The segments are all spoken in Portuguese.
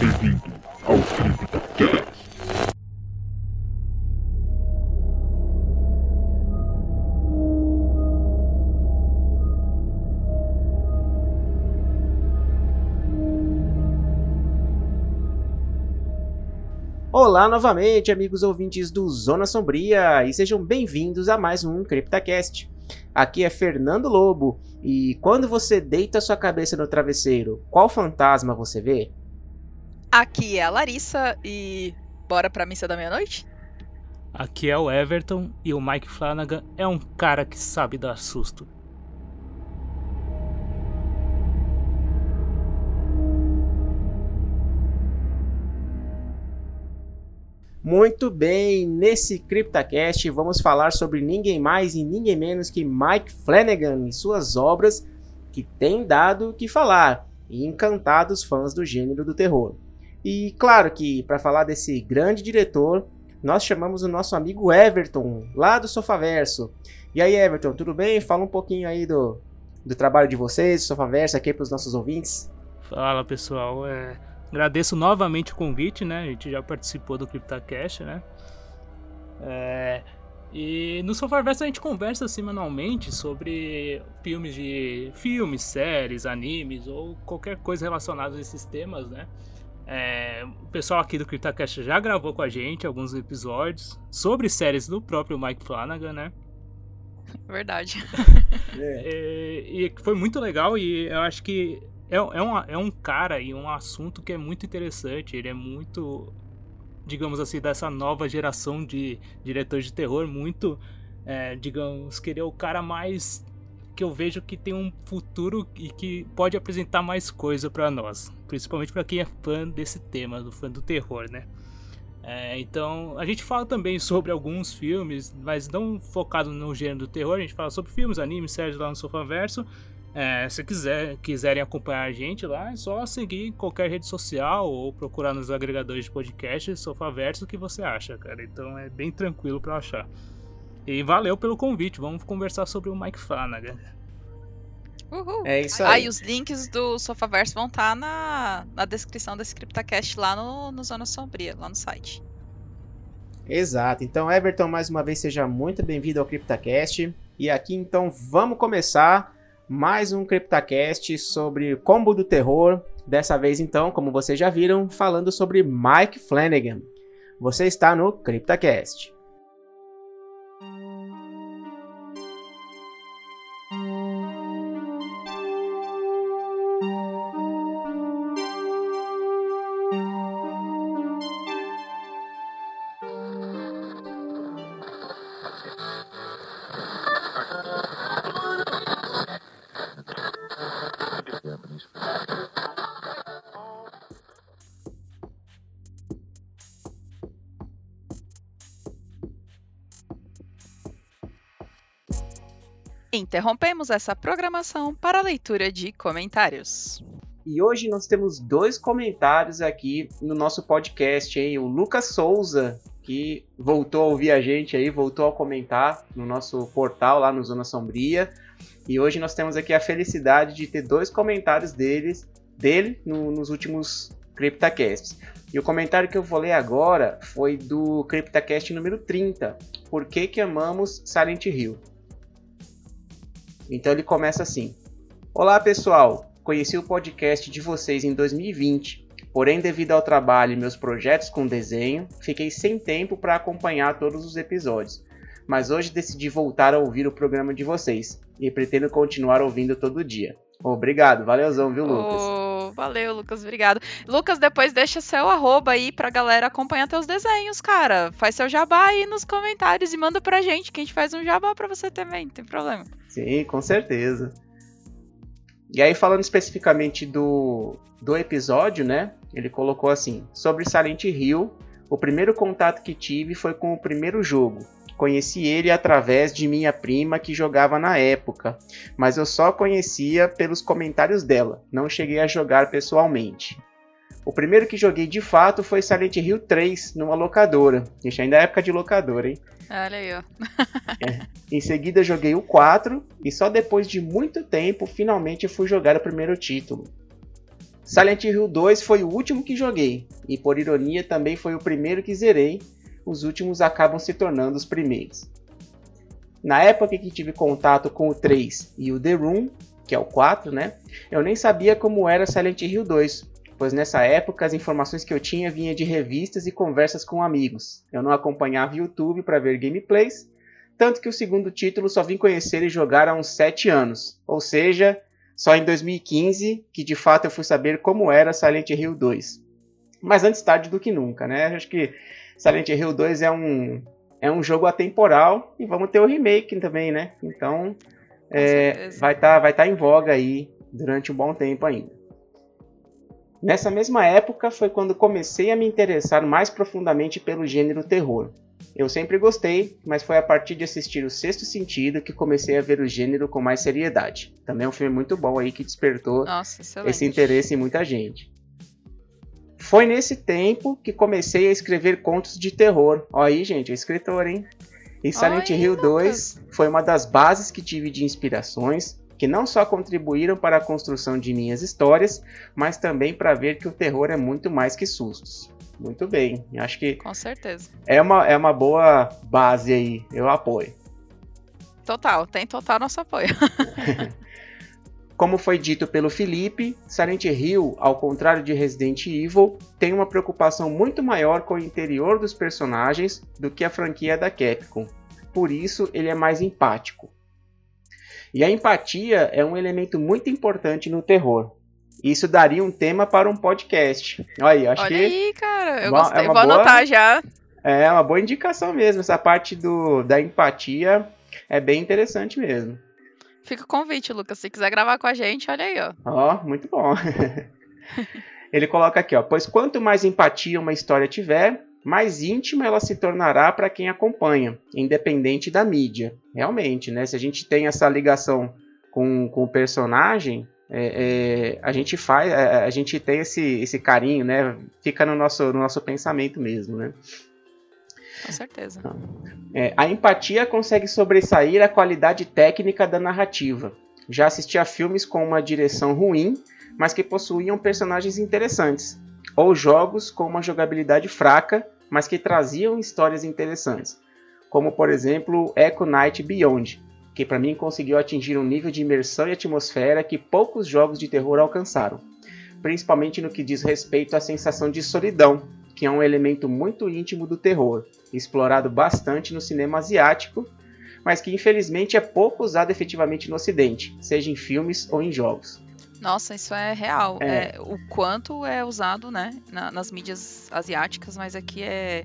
Bem-vindo ao CryptoCast. Olá novamente, amigos ouvintes do Zona Sombria, e sejam bem-vindos a mais um CryptoCast. Aqui é Fernando Lobo, e quando você deita sua cabeça no travesseiro, qual fantasma você vê? Aqui é a Larissa e bora pra missa da meia-noite? Aqui é o Everton e o Mike Flanagan é um cara que sabe dar susto. Muito bem, nesse CryptoCast vamos falar sobre ninguém mais e ninguém menos que Mike Flanagan e suas obras que têm dado o que falar e encantado os fãs do gênero do terror. E claro que para falar desse grande diretor, nós chamamos o nosso amigo Everton, lá do Sofaverso. E aí, Everton, tudo bem? Fala um pouquinho aí do, do trabalho de vocês, do Sofaverso, aqui para os nossos ouvintes. Fala pessoal, é, agradeço novamente o convite, né? A gente já participou do CryptoCast, né? É, e no Sofaverso a gente conversa semanalmente sobre filmes de filmes, séries, animes ou qualquer coisa relacionada a esses temas, né? É, o pessoal aqui do CryptoCast já gravou com a gente alguns episódios sobre séries do próprio Mike Flanagan, né? Verdade. É, e foi muito legal e eu acho que é, é, um, é um cara e um assunto que é muito interessante. Ele é muito, digamos assim, dessa nova geração de diretores de terror, muito, é, digamos, que ele é o cara mais que eu vejo que tem um futuro e que pode apresentar mais coisa para nós, principalmente para quem é fã desse tema, do fã do terror, né? É, então, a gente fala também sobre alguns filmes, mas não focado no gênero do terror, a gente fala sobre filmes, animes, séries lá no Sofaverso. É, se quiser, quiserem acompanhar a gente lá, é só seguir qualquer rede social ou procurar nos agregadores de podcast Sofaverso o que você acha, cara. Então é bem tranquilo para achar. E valeu pelo convite. Vamos conversar sobre o Mike Flanagan. Uhul. É isso Ah, aí. e os links do Sofaverso vão estar na, na descrição desse CryptoCast lá no, no Zona Sombria, lá no site. Exato. Então, Everton, mais uma vez seja muito bem-vindo ao CryptoCast. E aqui então vamos começar mais um CryptoCast sobre combo do terror. Dessa vez então, como vocês já viram, falando sobre Mike Flanagan. Você está no CryptoCast. Interrompemos essa programação para a leitura de comentários. E hoje nós temos dois comentários aqui no nosso podcast, hein? O Lucas Souza, que voltou a ouvir a gente aí, voltou a comentar no nosso portal lá no Zona Sombria. E hoje nós temos aqui a felicidade de ter dois comentários deles, dele no- nos últimos CryptaCasts. E o comentário que eu vou ler agora foi do CryptaCast número 30. Por que que amamos Silent Hill? Então ele começa assim: Olá pessoal, conheci o podcast de vocês em 2020, porém, devido ao trabalho e meus projetos com desenho, fiquei sem tempo para acompanhar todos os episódios. Mas hoje decidi voltar a ouvir o programa de vocês e pretendo continuar ouvindo todo dia. Obrigado, valeuzão, viu, Lucas? Valeu, Lucas, obrigado. Lucas, depois deixa seu arroba aí pra galera acompanhar teus desenhos, cara. Faz seu jabá aí nos comentários e manda pra gente, que a gente faz um jabá pra você também, não tem problema. Sim, com certeza. E aí, falando especificamente do, do episódio, né? Ele colocou assim: sobre Silent Hill, o primeiro contato que tive foi com o primeiro jogo. Conheci ele através de minha prima que jogava na época, mas eu só conhecia pelos comentários dela, não cheguei a jogar pessoalmente. O primeiro que joguei de fato foi Silent Hill 3, numa locadora. Isso ainda é época de locadora, hein? Olha aí, ó. Em seguida joguei o 4 e só depois de muito tempo finalmente fui jogar o primeiro título. Silent Hill 2 foi o último que joguei, e por ironia também foi o primeiro que zerei, os últimos acabam se tornando os primeiros. Na época que tive contato com o 3 e o The Room, que é o 4, né? Eu nem sabia como era Silent Hill 2, pois nessa época as informações que eu tinha vinha de revistas e conversas com amigos. Eu não acompanhava YouTube para ver gameplays, tanto que o segundo título só vim conhecer e jogar há uns 7 anos, ou seja, só em 2015 que de fato eu fui saber como era Silent Hill 2. Mas antes tarde do que nunca, né? Acho que Silent Hill 2 é um, é um jogo atemporal e vamos ter o remake também, né? Então é, vai estar tá, vai tá em voga aí durante um bom tempo ainda. Nessa mesma época foi quando comecei a me interessar mais profundamente pelo gênero terror. Eu sempre gostei, mas foi a partir de assistir o Sexto Sentido que comecei a ver o gênero com mais seriedade. Também é um filme muito bom aí que despertou Nossa, esse interesse em muita gente. Foi nesse tempo que comecei a escrever contos de terror. Ó aí, gente, é escritor, hein? E Silent Oi, Hill Lucas. 2 foi uma das bases que tive de inspirações, que não só contribuíram para a construção de minhas histórias, mas também para ver que o terror é muito mais que sustos. Muito bem, acho que Com certeza. é uma, é uma boa base aí, eu apoio. Total, tem total nosso apoio. Como foi dito pelo Felipe, Silent Hill, ao contrário de Resident Evil, tem uma preocupação muito maior com o interior dos personagens do que a franquia da Capcom. Por isso, ele é mais empático. E a empatia é um elemento muito importante no terror. Isso daria um tema para um podcast. Olha aí, acho Olha que aí, cara, eu Uma- é gostei. uma Vou boa- anotar já. é uma boa indicação mesmo. Essa parte do, da empatia é bem interessante mesmo. Fica o convite, Lucas. Se quiser gravar com a gente, olha aí, ó. Ó, muito bom. Ele coloca aqui, ó, pois quanto mais empatia uma história tiver, mais íntima ela se tornará para quem acompanha, independente da mídia. Realmente, né? Se a gente tem essa ligação com, com o personagem, é, é, a gente faz, a, a gente tem esse, esse carinho, né? Fica no nosso, no nosso pensamento mesmo, né? Com certeza. É, a empatia consegue sobressair a qualidade técnica da narrativa. Já assisti a filmes com uma direção ruim, mas que possuíam personagens interessantes, ou jogos com uma jogabilidade fraca, mas que traziam histórias interessantes, como por exemplo Echo Night Beyond, que para mim conseguiu atingir um nível de imersão e atmosfera que poucos jogos de terror alcançaram, principalmente no que diz respeito à sensação de solidão, que é um elemento muito íntimo do terror, explorado bastante no cinema asiático, mas que infelizmente é pouco usado efetivamente no ocidente, seja em filmes ou em jogos. Nossa, isso é real. É. É, o quanto é usado, né, na- nas mídias asiáticas, mas aqui é.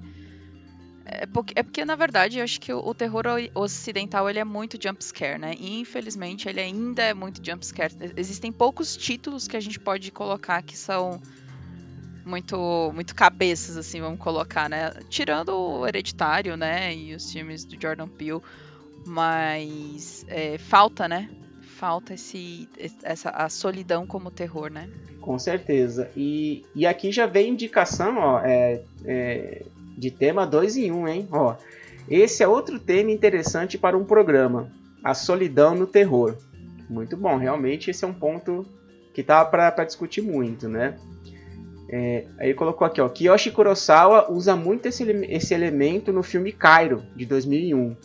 É porque, é porque, na verdade, eu acho que o, o terror ocidental ele é muito jumpscare, né? E infelizmente ele ainda é muito jumpscare. Existem poucos títulos que a gente pode colocar que são muito muito cabeças, assim, vamos colocar, né? Tirando o Hereditário, né? E os filmes do Jordan Peele. Mas é, falta, né? Falta esse, essa, a solidão como terror, né? Com certeza. E, e aqui já vem indicação ó, é, é, de tema 2 em 1, um, hein? Ó, esse é outro tema interessante para um programa: a solidão no terror. Muito bom, realmente esse é um ponto que tá para discutir muito, né? É, aí ele colocou aqui, ó, Kiyoshi Kurosawa usa muito esse, esse elemento no filme Cairo, de 2001.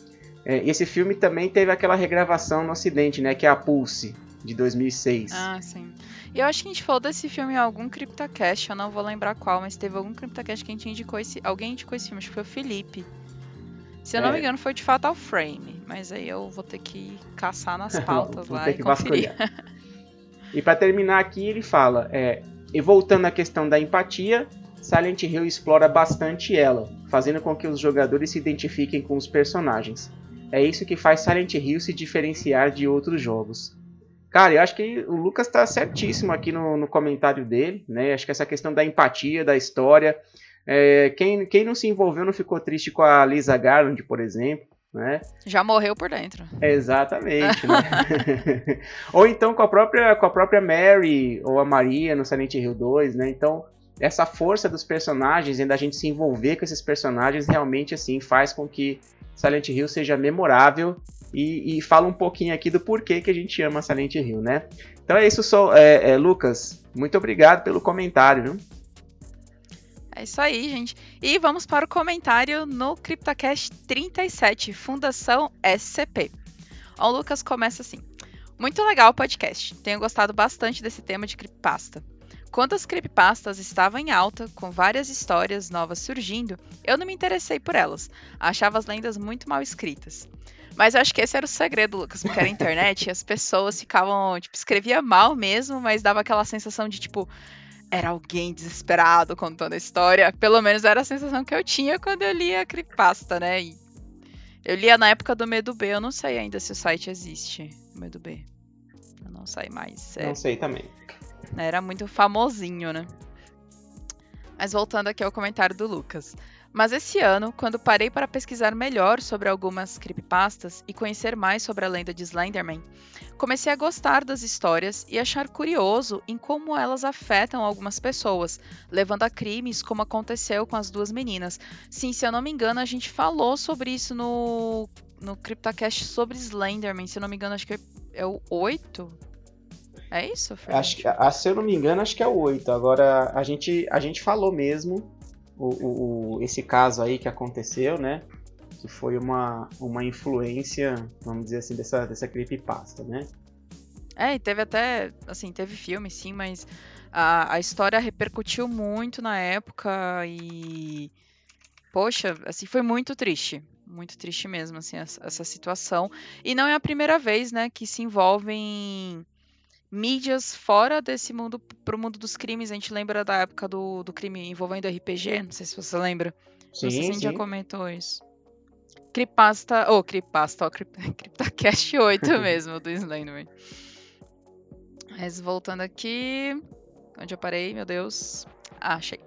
É, e esse filme também teve aquela regravação no ocidente, né, que é a Pulse, de 2006. Ah, sim. E eu acho que a gente falou desse filme em algum CryptoCast, eu não vou lembrar qual, mas teve algum CryptoCast que a gente indicou esse. Alguém indicou esse filme, acho que foi o Felipe. Se eu não É. me engano, foi de Fatal Frame. Mas aí eu vou ter que caçar nas pautas Vou lá ter e que conferir. vasculhar. E para terminar aqui, ele fala: é, e voltando à questão da empatia, Silent Hill explora bastante ela, fazendo com que os jogadores se identifiquem com os personagens. É isso que faz Silent Hill se diferenciar de outros jogos. Cara, eu acho que o Lucas está certíssimo aqui no, no comentário dele, né? Acho que essa questão da empatia, da história. é, quem, quem não se envolveu não ficou triste com a Lisa Garland, por exemplo, né? Já morreu por dentro. Exatamente, né? ou então com a própria com a própria Mary ou a Maria no Silent Hill 2, né? Então, essa força dos personagens e da gente se envolver com esses personagens realmente assim faz com que Silent Hill seja memorável e, e fala um pouquinho aqui do porquê que a gente ama Silent Hill, né? Então é isso, sou, é, é, Lucas. Muito obrigado pelo comentário, viu? É isso aí, gente. E vamos para o comentário no CryptoCast 37, Fundação SCP. O Lucas começa assim. Muito legal o podcast. Tenho gostado bastante desse tema de creepypasta. Quando as creepypastas estavam em alta, com várias histórias novas surgindo, eu não me interessei por elas. Achava as lendas muito mal escritas. Mas eu acho que esse era o segredo, Lucas, porque era internet e as pessoas ficavam, tipo, escrevia mal mesmo, mas dava aquela sensação de, tipo, era alguém desesperado contando a história. Pelo menos era a sensação que eu tinha quando eu lia a creepypasta, né? E eu lia na época do Medo B, eu não sei ainda se o site existe, o Medo B. Eu não sei mais. É... Não sei também. Era muito famosinho, né? Mas voltando aqui ao comentário do Lucas. Mas esse ano, quando parei para pesquisar melhor sobre algumas creepypastas e conhecer mais sobre a lenda de Slenderman, comecei a gostar das histórias e achar curioso em como elas afetam algumas pessoas, levando a crimes como aconteceu com as duas meninas. Sim, se eu não me engano, a gente falou sobre isso no, no CryptoCast sobre Slenderman, se eu não me engano, acho que é o 8, é isso, Fred? Acho, a, se eu não me engano, acho que é o 8. Agora, a gente, a gente falou mesmo o, o, esse caso aí que aconteceu, né? Que foi uma, uma influência, vamos dizer assim, dessa, dessa creepypasta, né? É, e teve até, assim, teve filme, sim, mas a, a história repercutiu muito na época e... Poxa, assim, foi muito triste muito triste mesmo, assim, essa, essa, situação. E não é a primeira vez, né, que se envolvem mídias fora desse mundo pro mundo dos crimes. A gente lembra da época do, do crime envolvendo RPG, não sei se você lembra. Sim, não sei se a gente sim. já comentou isso. Cripasta, ou oh, Cripasta, ó, Crip, CryptoCast 8 mesmo, do Slenderman. Mas voltando aqui, onde eu parei, meu Deus. Ah, achei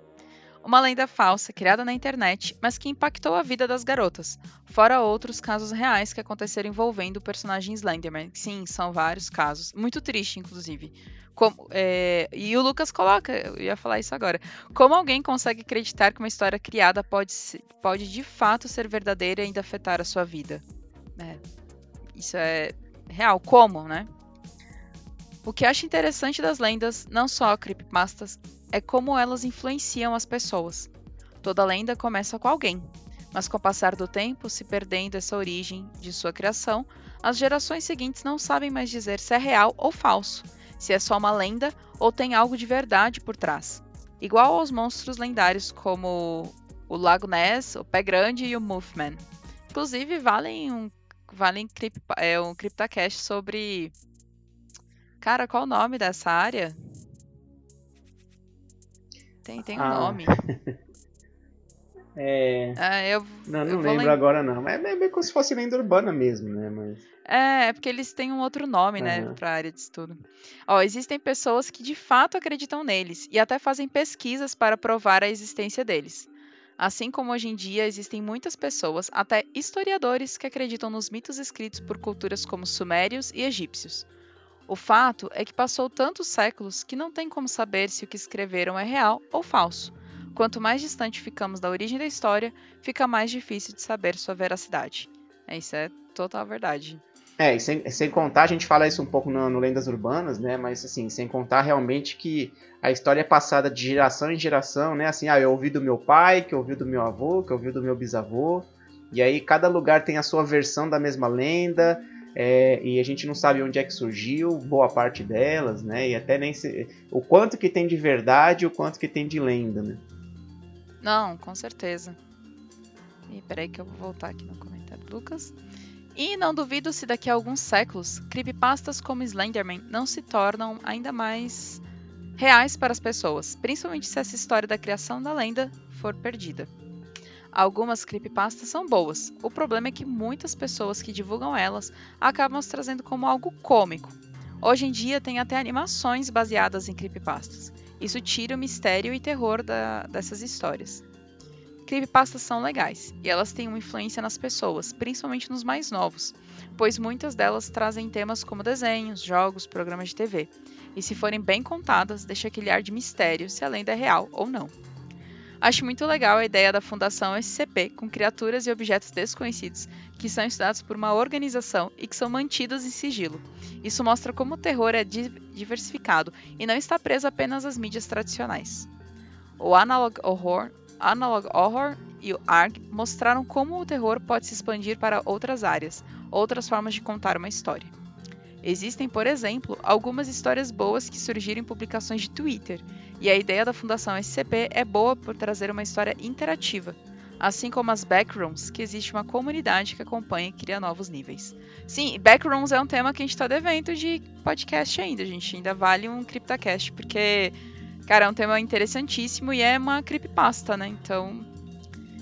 uma lenda falsa criada na internet, mas que impactou a vida das garotas, fora outros casos reais que aconteceram envolvendo o personagem Slenderman. Sim, são vários casos, muito triste, inclusive. Como, é, e o Lucas coloca, eu ia falar isso agora. Como alguém consegue acreditar que uma história criada pode, pode de fato ser verdadeira e ainda afetar a sua vida? É, isso é real. Como, né? O que acho interessante das lendas, não só creepypastas, é como elas influenciam as pessoas. Toda lenda começa com alguém, mas com o passar do tempo, se perdendo essa origem de sua criação, as gerações seguintes não sabem mais dizer se é real ou falso, se é só uma lenda ou tem algo de verdade por trás. Igual aos monstros lendários como o Lago Ness, o Pé Grande e o Mothman. Inclusive, valem um, valem é, um CryptoCast sobre. Cara, qual o nome dessa área? Tem, tem um ah. nome. é. Ah, eu, não, não lembro agora não. É meio como se fosse lenda urbana mesmo, né? Mas... É, é porque eles têm um outro nome, uhum. né, para a área de estudo. Ó, existem pessoas que de fato acreditam neles e até fazem pesquisas para provar a existência deles. Assim como hoje em dia existem muitas pessoas, até historiadores, que acreditam nos mitos escritos por culturas como sumérios e egípcios. O fato é que passou tantos séculos que não tem como saber se o que escreveram é real ou falso. Quanto mais distante ficamos da origem da história, fica mais difícil de saber sua veracidade. É, isso é total verdade. É, e sem, sem contar, a gente fala isso um pouco no, no, Lendas Urbanas, né? Mas assim, sem contar realmente que a história é passada de geração em geração, né? Assim, ah, eu ouvi do meu pai, que eu ouvi do meu avô, que eu ouvi do meu bisavô. E aí cada lugar tem a sua versão da mesma lenda. É, e a gente não sabe onde é que surgiu boa parte delas, né? E até nem se, o quanto que tem de verdade o quanto que tem de lenda, né? Não, com certeza. E peraí que eu vou voltar aqui no comentário do Lucas. E não duvido se daqui a alguns séculos, creepypastas como Slenderman não se tornam ainda mais reais para as pessoas, principalmente se essa história da criação da lenda for perdida. Algumas creepypastas são boas. O problema é que muitas pessoas que divulgam elas acabam as trazendo como algo cômico. Hoje em dia tem até animações baseadas em creepypastas. Isso tira o mistério e terror da, dessas histórias. Creepypastas são legais e elas têm uma influência nas pessoas, principalmente nos mais novos, pois muitas delas trazem temas como desenhos, jogos, programas de TV. E se forem bem contadas, deixa aquele ar de mistério se a lenda é real ou não. Acho muito legal a ideia da Fundação SCP com criaturas e objetos desconhecidos que são estudados por uma organização e que são mantidos em sigilo. Isso mostra como o terror é diversificado e não está preso apenas às mídias tradicionais. O Analog Horror, Analog Horror e o ARG mostraram como o terror pode se expandir para outras áreas, outras formas de contar uma história. Existem, por exemplo, algumas histórias boas que surgiram em publicações de Twitter, e a ideia da Fundação SCP é boa por trazer uma história interativa, assim como as backrooms, que existe uma comunidade que acompanha e cria novos níveis. Sim, backrooms é um tema que a gente está devendo de podcast ainda, gente ainda vale um CryptoCast, porque, cara, é um tema interessantíssimo e é uma creepypasta, né? Então.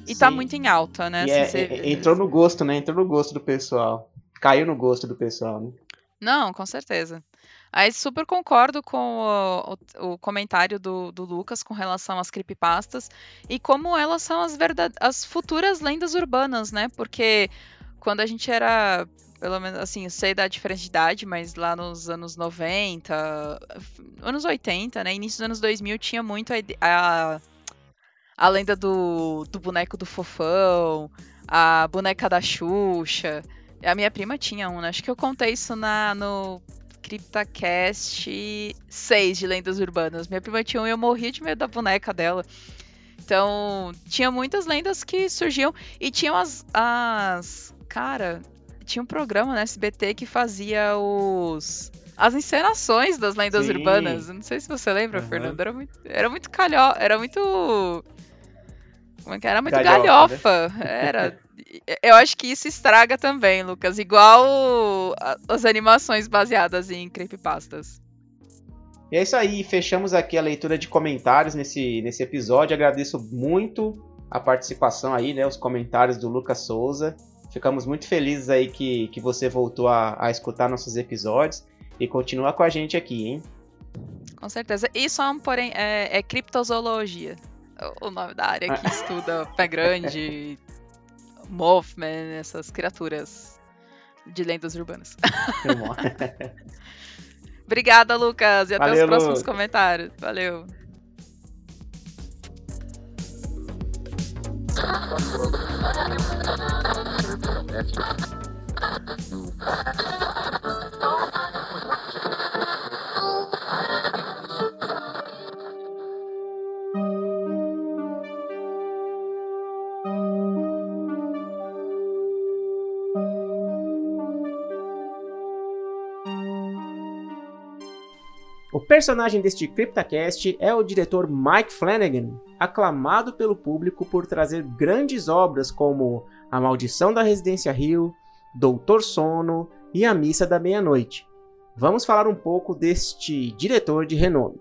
E tá Sim. tá muito em alta, né? Assim, é, você... Entrou no gosto, né? Entrou no gosto do pessoal. Caiu no gosto do pessoal, né? Não, com certeza. Aí super concordo com o, o, o comentário do, do, Lucas com relação às creepypastas e como elas são as, verdade, as futuras lendas urbanas, né? Porque quando a gente era, pelo menos assim, eu sei da diferença de idade, mas lá nos anos 90, anos 80, né? Início dos anos 2000 tinha muito a, a, a lenda do, do boneco do fofão, a boneca da Xuxa. A minha prima tinha um, né? Acho que eu contei isso na, no CryptaCast 6 de Lendas Urbanas. Minha prima tinha um e eu morria de medo da boneca dela. Então, tinha muitas lendas que surgiam. E tinham as. as cara, tinha um programa na SBT que fazia os. As encenações das lendas Sim. urbanas. Não sei se você lembra, uhum. Fernando. Era muito, era muito calhó. Era muito. Como é que era? Muito galhofa. galhofa. Né? Era. eu acho que isso estraga também, Lucas. Igual as animações baseadas em creepypastas. E é isso aí, fechamos aqui a leitura de comentários nesse, nesse episódio. Agradeço muito a participação aí, né? Os comentários do Lucas Souza. Ficamos muito felizes aí que, que você voltou a, a escutar nossos episódios e continua com a gente aqui, hein? Com certeza. Isso, porém, é, é criptozoologia. O nome da área que estuda pé grande, Mothman, essas criaturas de lendas urbanas. Obrigada, Lucas, e até Valeu, os próximos Lu. comentários. Valeu. personagem deste CryptaCast é o diretor Mike Flanagan, aclamado pelo público por trazer grandes obras como A Maldição da Residência Rio, Doutor Sono e A Missa da Meia-Noite. Vamos falar um pouco deste diretor de renome.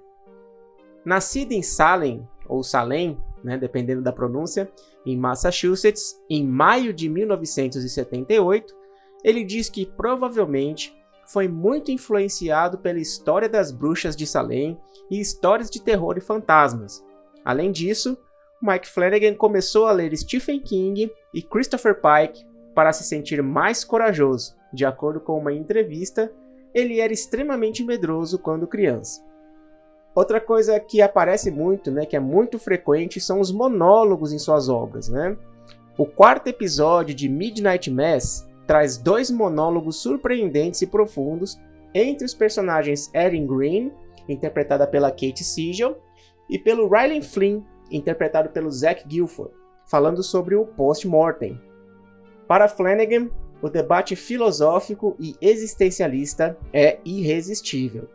Nascido em Salem, ou Salem, né, dependendo da pronúncia, em Massachusetts, em maio de 1978, ele diz que provavelmente foi muito influenciado pela história das bruxas de Salem e histórias de terror e fantasmas. Além disso, Mike Flanagan começou a ler Stephen King e Christopher Pike para se sentir mais corajoso. De acordo com uma entrevista, ele era extremamente medroso quando criança. Outra coisa que aparece muito, né, que é muito frequente, são os monólogos em suas obras, né? O quarto episódio de Midnight Mass traz dois monólogos surpreendentes e profundos entre os personagens Erin Green, interpretada pela Kate Siegel, e pelo Riley Flynn, interpretado pelo Zach Gilford, falando sobre o post-mortem. Para Flanagan, o debate filosófico e existencialista é irresistível.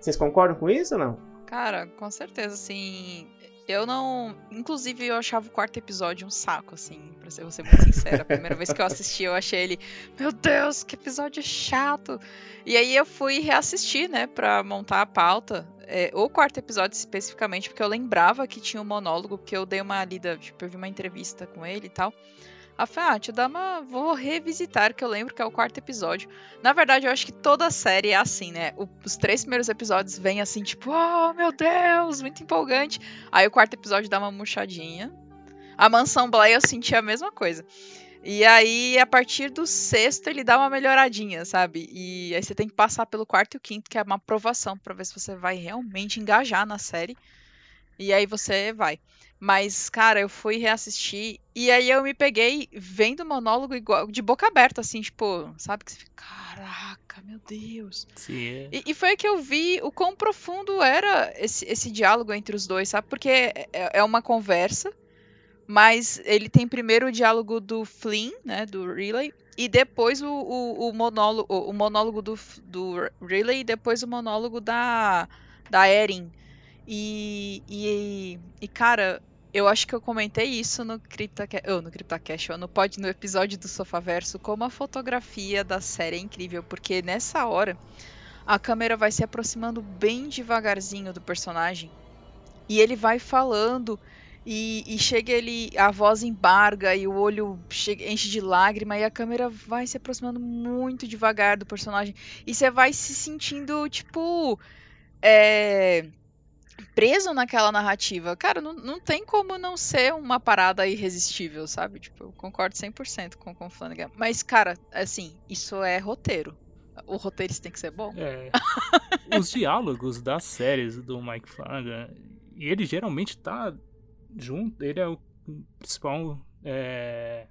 Vocês concordam com isso ou não? Cara, com certeza, sim. Eu não. Inclusive, eu achava o quarto episódio um saco, assim, pra ser, ser muito sincera. A primeira vez que eu assisti, eu achei ele. Meu Deus, que episódio chato! E aí eu fui reassistir, né, pra montar a pauta. É, o quarto episódio especificamente, porque eu lembrava que tinha um monólogo, porque eu dei uma lida, tipo, eu vi uma entrevista com ele e tal. Ela falou, ah, te dá uma. Vou revisitar, que eu lembro que é o quarto episódio. Na verdade, eu acho que toda a série é assim, né? O, os três primeiros episódios vêm assim, tipo, oh meu Deus, muito empolgante. Aí o quarto episódio dá uma murchadinha. A mansão Bly eu senti a mesma coisa. E aí, a partir do sexto, ele dá uma melhoradinha, sabe? E aí você tem que passar pelo quarto e o quinto, que é uma aprovação, pra ver se você vai realmente engajar na série. E aí você vai. Mas, cara, eu fui reassistir e aí eu me peguei vendo o monólogo igual, de boca aberta, assim, tipo, sabe? Que você fica, caraca, meu Deus. Sim. é. E, e foi que eu vi o quão profundo era esse, esse diálogo entre os dois, sabe? Porque é, é uma conversa, mas ele tem primeiro o diálogo do Flynn, né? Do Riley, e depois o, o, o monólogo, o monólogo do, do Riley e depois o monólogo da, da Erin. E, e, e, cara, eu acho que eu comentei isso no CryptoCast, oh, no CryptoCast, no, pod, no episódio do Sofaverso, como a fotografia da série é incrível, porque nessa hora a câmera vai se aproximando bem devagarzinho do personagem e ele vai falando e, e chega ele, a voz embarga e o olho chega, enche de lágrima e a câmera vai se aproximando muito devagar do personagem e você vai se sentindo tipo é, preso naquela narrativa. Cara, não, não tem como não ser uma parada irresistível, sabe? Tipo, eu concordo 100% com, com o Flanagan. Mas, cara, assim, isso é roteiro. O roteirista tem que ser bom. É, os diálogos das séries do Mike Flanagan, ele geralmente tá junto, ele é o principal. É,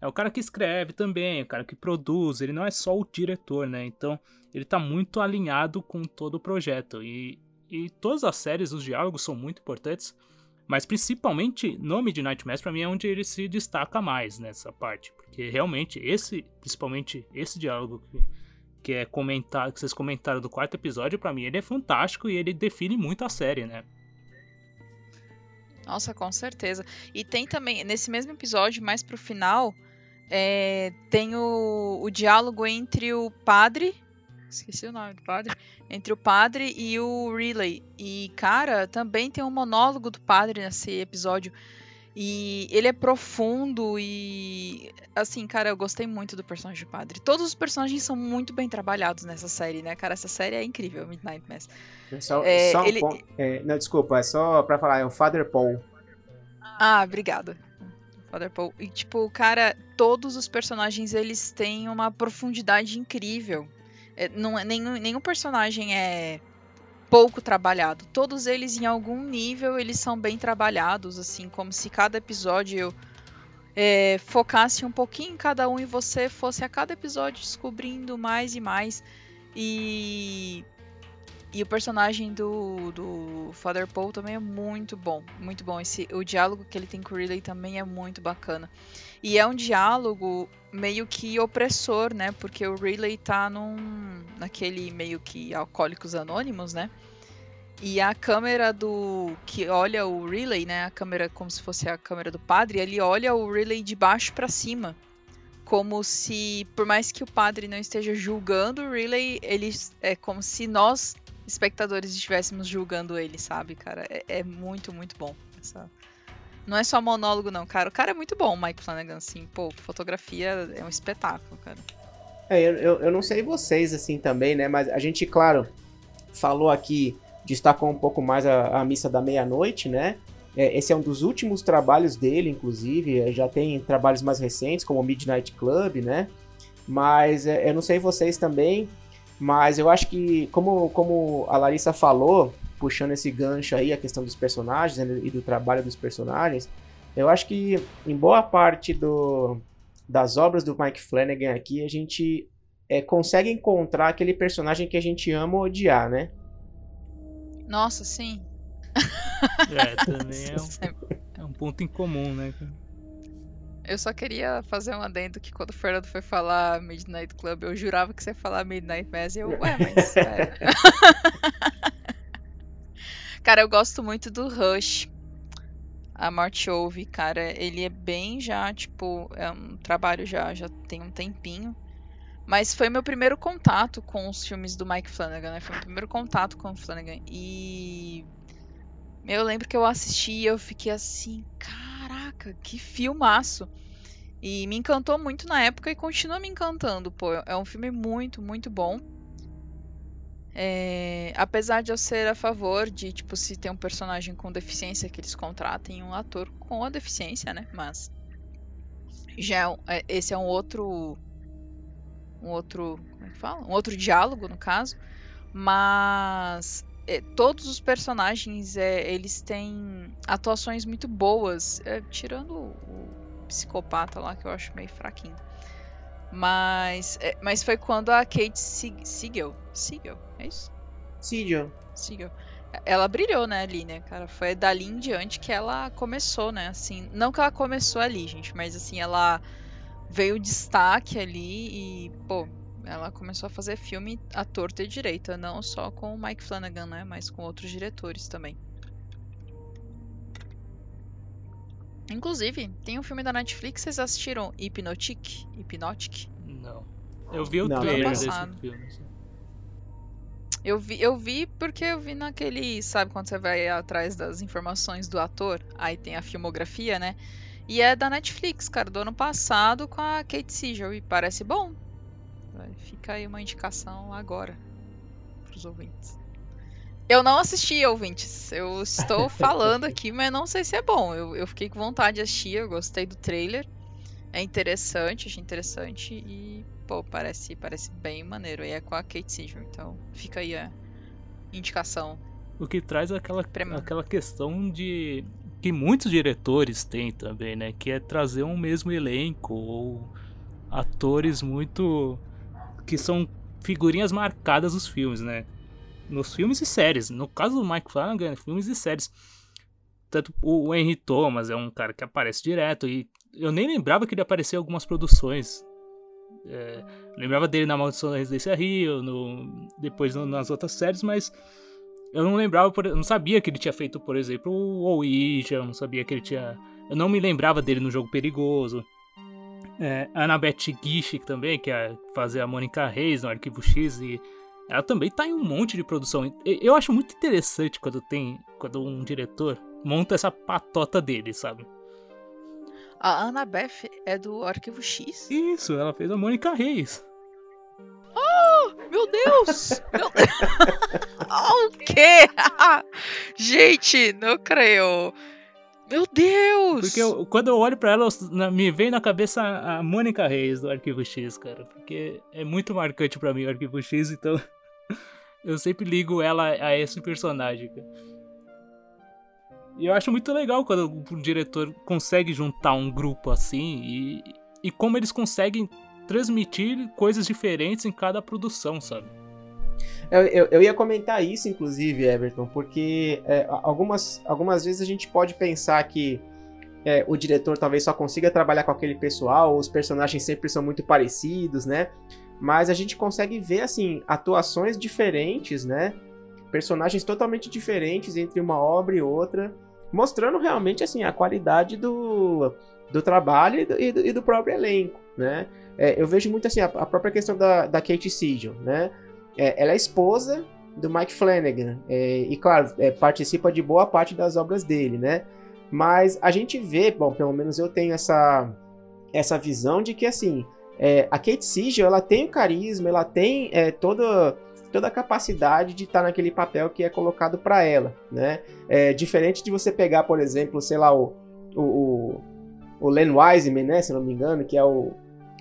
é o cara que escreve também, o cara que produz, ele não é só o diretor, né? Então ele tá muito alinhado com todo o projeto. E, e todas as séries, os diálogos são muito importantes, mas principalmente no Midnight Mass, pra mim é onde ele se destaca mais nessa parte. Porque realmente, esse, principalmente esse diálogo que, que é comentado, que vocês comentaram do quarto episódio, para mim ele é fantástico e ele define muito a série, né? Nossa, com certeza. E tem também, nesse mesmo episódio, mais pro final, é, tem o, o diálogo entre o padre. Esqueci o nome do padre. Entre o padre e o Riley. E, cara, também tem um monólogo do padre nesse episódio. E ele é profundo e. Assim, cara, eu gostei muito do personagem do padre. Todos os personagens são muito bem trabalhados nessa série, né, cara? Essa série é incrível, Midnight Mass. Só, É, só um ele- ponto- é, não, desculpa, é só pra falar, é o Father Paul. Ah, obrigada. Father Paul. E, tipo, cara, todos os personagens, eles têm uma profundidade incrível. É, não é, nenhum, nenhum personagem é pouco trabalhado. Todos eles, em algum nível, eles são bem trabalhados, assim, como se cada episódio é, focasse um pouquinho em cada um e você fosse a cada episódio descobrindo mais e mais. E e o personagem do, do Father Paul também é muito bom, muito bom. Esse, o diálogo que ele tem com o Riley também é muito bacana. E é um diálogo meio que opressor, né? Porque o Riley tá num, naquele meio que alcoólicos anônimos, né? E a câmera do que olha o Riley, né? A câmera como se fosse a câmera do padre, ele olha o Riley de baixo para cima. Como se, por mais que o padre não esteja julgando o Riley, ele é como se nós espectadores estivéssemos julgando ele, sabe, cara? É, é muito, muito bom. Essa... Não é só monólogo, não, cara. O cara é muito bom, o Mike Flanagan, assim. Pô, fotografia é um espetáculo, cara. É, eu, eu, não sei vocês assim também, né? Mas a gente, claro, falou aqui, destacou um pouco mais a, a missa da meia-noite, né? É, esse é um dos últimos trabalhos dele, inclusive. é, Já tem trabalhos mais recentes, como Midnight Club, né? Mas é, eu não sei vocês também, mas eu acho que, como, como a Larissa falou, puxando esse gancho aí, a questão dos personagens né, e do trabalho dos personagens, eu acho que em boa parte do, das obras do Mike Flanagan aqui, a gente é, consegue encontrar aquele personagem que a gente ama odiar, né? Nossa, sim. É, também é um, é um ponto em comum, né? Eu só queria fazer um adendo que quando o Fernando foi falar Midnight Club, eu jurava que você ia falar Midnight Mass e eu, ué, mas. é. cara, eu gosto muito do Rush. A Morte Ouve, cara, ele é bem já, tipo, é um trabalho já, já tem um tempinho. Mas foi meu primeiro contato com os filmes do Mike Flanagan, né? Foi meu primeiro contato com o Flanagan. E. Eu lembro que eu assisti e eu fiquei assim, caraca, que filmaço. E me encantou muito na época e continua me encantando, pô. É um filme muito, muito bom. É, apesar de eu ser a favor de, tipo, se tem um personagem com deficiência, que eles contratem um ator com a deficiência, né? Mas já é é- esse é um outro um outro, como é que fala? Um outro diálogo, no caso. Mas é, todos os personagens, é, eles têm atuações muito boas, é, tirando o, psicopata lá, que eu acho meio fraquinho. Mas, mas foi quando a Kate Siegel, Siegel, é isso? Siegel. Siegel. Ela brilhou, né, ali, né, cara? Foi dali em diante que ela começou, né, assim. Não que ela começou ali, gente, mas assim, ela veio destaque ali e, pô, ela começou a fazer filme à torta e direita, não só com o Mike Flanagan, né, mas com outros diretores também. Inclusive, tem um filme da Netflix, vocês assistiram Hypnotic? Hypnotic? Não. Eu vi o Não. trailer desse filme. assim. Eu vi, eu vi porque eu vi naquele, sabe, quando você vai atrás das informações do ator, aí tem a filmografia, né? E é da Netflix, cara, do ano passado com a Kate Siegel e parece bom. Fica aí uma indicação agora pros ouvintes. Eu não assisti, ouvintes. Eu estou falando aqui, mas não sei se é bom. Eu, eu fiquei com vontade de assistir, eu gostei do trailer. É interessante, achei interessante e, pô, parece, parece bem maneiro. E é com a Kate Siegel, então fica aí a indicação. O que traz aquela, aquela questão de. que muitos diretores têm também, né? Que é trazer um mesmo elenco ou atores muito. que são figurinhas marcadas dos filmes, né? Nos filmes e séries. No caso do Mike Flanagan, filmes e séries. Tanto o Henry Thomas é um cara que aparece direto e eu nem lembrava que ele aparecia em algumas produções. É, lembrava dele na Maldição da Residência Rio, no, depois no- nas outras séries, mas eu não lembrava, por- não sabia que ele tinha feito, por exemplo, o Ouija, eu não sabia que ele tinha. Eu não me lembrava dele no Jogo Perigoso. É, a Annabeth Guichik também, que é fazer a Mônica Reis no Arquivo X, e ela também tá em um monte de produção. Eu acho muito interessante quando tem. quando um diretor monta essa patota dele, sabe? A Annabeth é do Arquivo X? Isso, ela fez a Mônica Reis. Meu Deus! Meu Deus! Ah, o quê? Gente, não creio. Meu Deus! Porque eu- quando eu olho pra ela, eu- me vem na cabeça a a Mônica Reis do Arquivo X, cara. Porque é muito marcante pra mim o Arquivo X, então eu sempre ligo ela a esse personagem, cara. E eu acho muito legal quando o diretor consegue juntar um grupo assim e, e como eles conseguem transmitir coisas diferentes em cada produção, sabe? Eu, eu, eu ia comentar isso, inclusive, Everton, porque é, algumas, algumas vezes a gente pode pensar que é, o diretor talvez só consiga trabalhar com aquele pessoal, os personagens sempre são muito parecidos, né? Mas a gente consegue ver, assim, atuações diferentes, né? Personagens totalmente diferentes entre uma obra e outra, mostrando realmente, assim, a qualidade do, do trabalho e do, e do- e do próprio elenco, né? É, eu vejo muito, assim, a, a própria questão da, da Kate Siegel, né? É, ela é esposa do Mike Flanagan. é, e, claro, é, participa de boa parte das obras dele, né? Mas a gente vê, bom, pelo menos eu tenho essa, essa visão de que, assim, é, a Kate Siegel, ela tem o carisma, ela tem é, toda, toda a capacidade de estar naquele papel que é colocado para ela, né? É, diferente de você pegar, por exemplo, sei lá, o, o, o, Len Wiseman, né, se não me engano, que é o,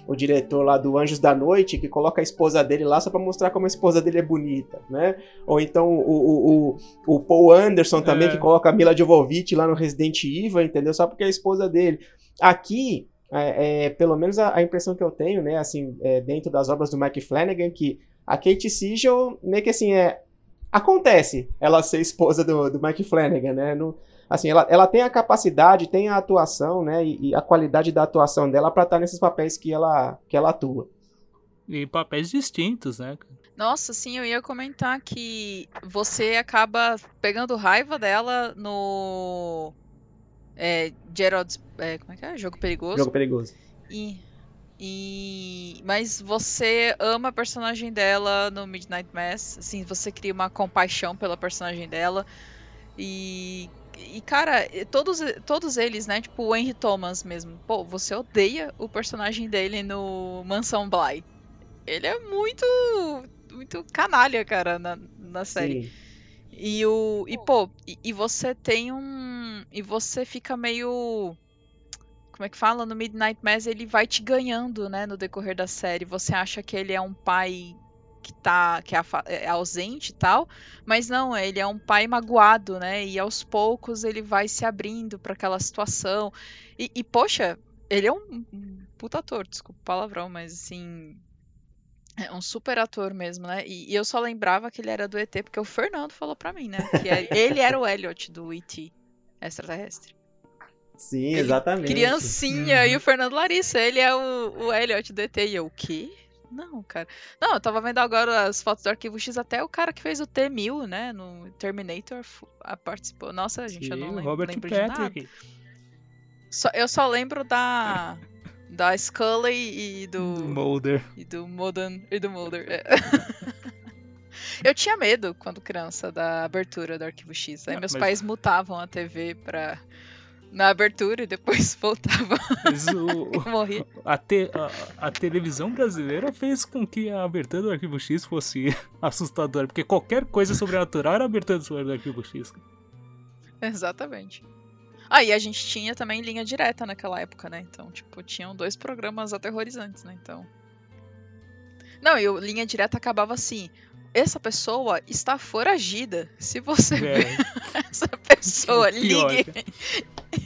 o diretor lá do Anjos da Noite, que coloca a esposa dele lá só pra mostrar como a esposa dele é bonita, né? Ou então o, o, o, o Paul Anderson também, É. que coloca a Mila Jovovich lá no Resident Evil, entendeu? Só porque é a esposa dele. Aqui, é, é, pelo menos a, a impressão que eu tenho, né, assim, é, dentro das obras do Mike Flanagan, que a Kate Siegel, meio que assim, é... Acontece ela ser esposa do, do Mike Flanagan, né? Não, assim, ela, ela tem a capacidade, tem a atuação, né? E, e a qualidade da atuação dela pra estar nesses papéis que ela, que ela atua. E papéis distintos, né? Nossa, sim, eu ia comentar que você acaba pegando raiva dela no. É, Gerald's. É, como é que é? Jogo Perigoso. Jogo perigoso. E, e. Mas você ama a personagem dela no Midnight Mass. Assim, você cria uma compaixão pela personagem dela. E. E, cara, todos, todos eles, né? Tipo, o Henry Thomas mesmo. Pô, você odeia o personagem dele no Mansão Bly. Ele é muito. Muito canalha, cara, na, na série. Sim. E o. E, pô, e, e você tem um. E você fica meio. Como é que fala? No Midnight Mass ele vai te ganhando, né? No decorrer da série. Você acha que ele é um pai que tá que é, é ausente e tal, mas não, ele é um pai magoado, né? E aos poucos ele vai se abrindo para aquela situação. E, e, poxa, ele é um, puta ator, desculpa o palavrão, mas assim, é um super ator mesmo, né? E, e, eu só lembrava que ele era do ET porque o Fernando falou para mim, né? Que é, ele era o Elliot do ET extraterrestre. Sim, exatamente. Criancinha, uhum. e o Fernando Larissa, ele é o, o Elliot do ET. E eu, o quê? Não, cara. Não, eu tava vendo agora as fotos do Arquivo X, até o cara que fez o T-1000, né, no Terminator, participou. Nossa, gente, Sim, eu não lembro, Robert lembro de nada. Só, eu só lembro da da Scully e do, do Mulder. E do Mulder. E do Mulder. É. eu tinha medo quando criança da abertura do Arquivo X. Aí meus mas... pais mutavam a TV pra na abertura e depois voltava. O, morri. A, te, a, a, televisão brasileira fez com que a abertura do Arquivo X fosse assustadora, porque qualquer coisa sobrenatural era a abertura do Arquivo X. Exatamente. Aí ah, a gente tinha também linha direta naquela época, né? Então, tipo, tinham dois programas aterrorizantes, né? Então. Não, e o linha direta acabava assim: essa pessoa está foragida. Se você é. ver essa pessoa, ligue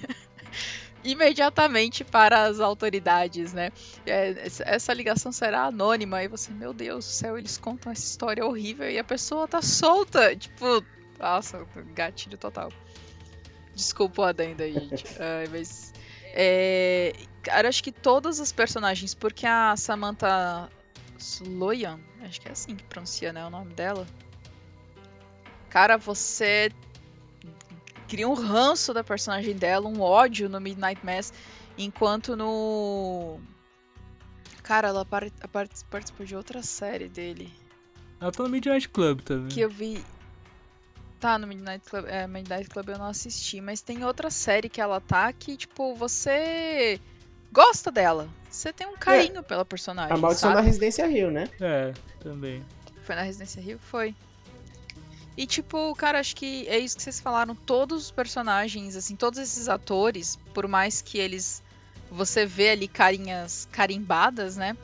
imediatamente para as autoridades, né? É, essa ligação será anônima. E você, meu Deus do céu, eles contam essa história horrível e a pessoa tá solta. Tipo, nossa, gatilho total. Desculpa o adendo aí, gente. uh, mas. É, cara, acho que todos os personagens, porque a Samantha Sloyan, acho que é assim que pronuncia, né, o nome dela. Cara, você cria um ranço da personagem dela, um ódio no Midnight Mass, enquanto no Cara, ela participou de outra série dele. Ela tá no Midnight Club também. Que eu vi. Tá, no Midnight Club, é, Midnight Club eu não assisti, mas tem outra série que ela tá que, tipo, você gosta dela. Você tem um carinho é. pela personagem. A maldição sabe? da Residência Rio, né? É, também. Foi na Residência Rio? Foi. E, tipo, cara, acho que é isso que vocês falaram. Todos os personagens, assim, todos esses atores, por mais que eles. Você vê ali carinhas carimbadas, né?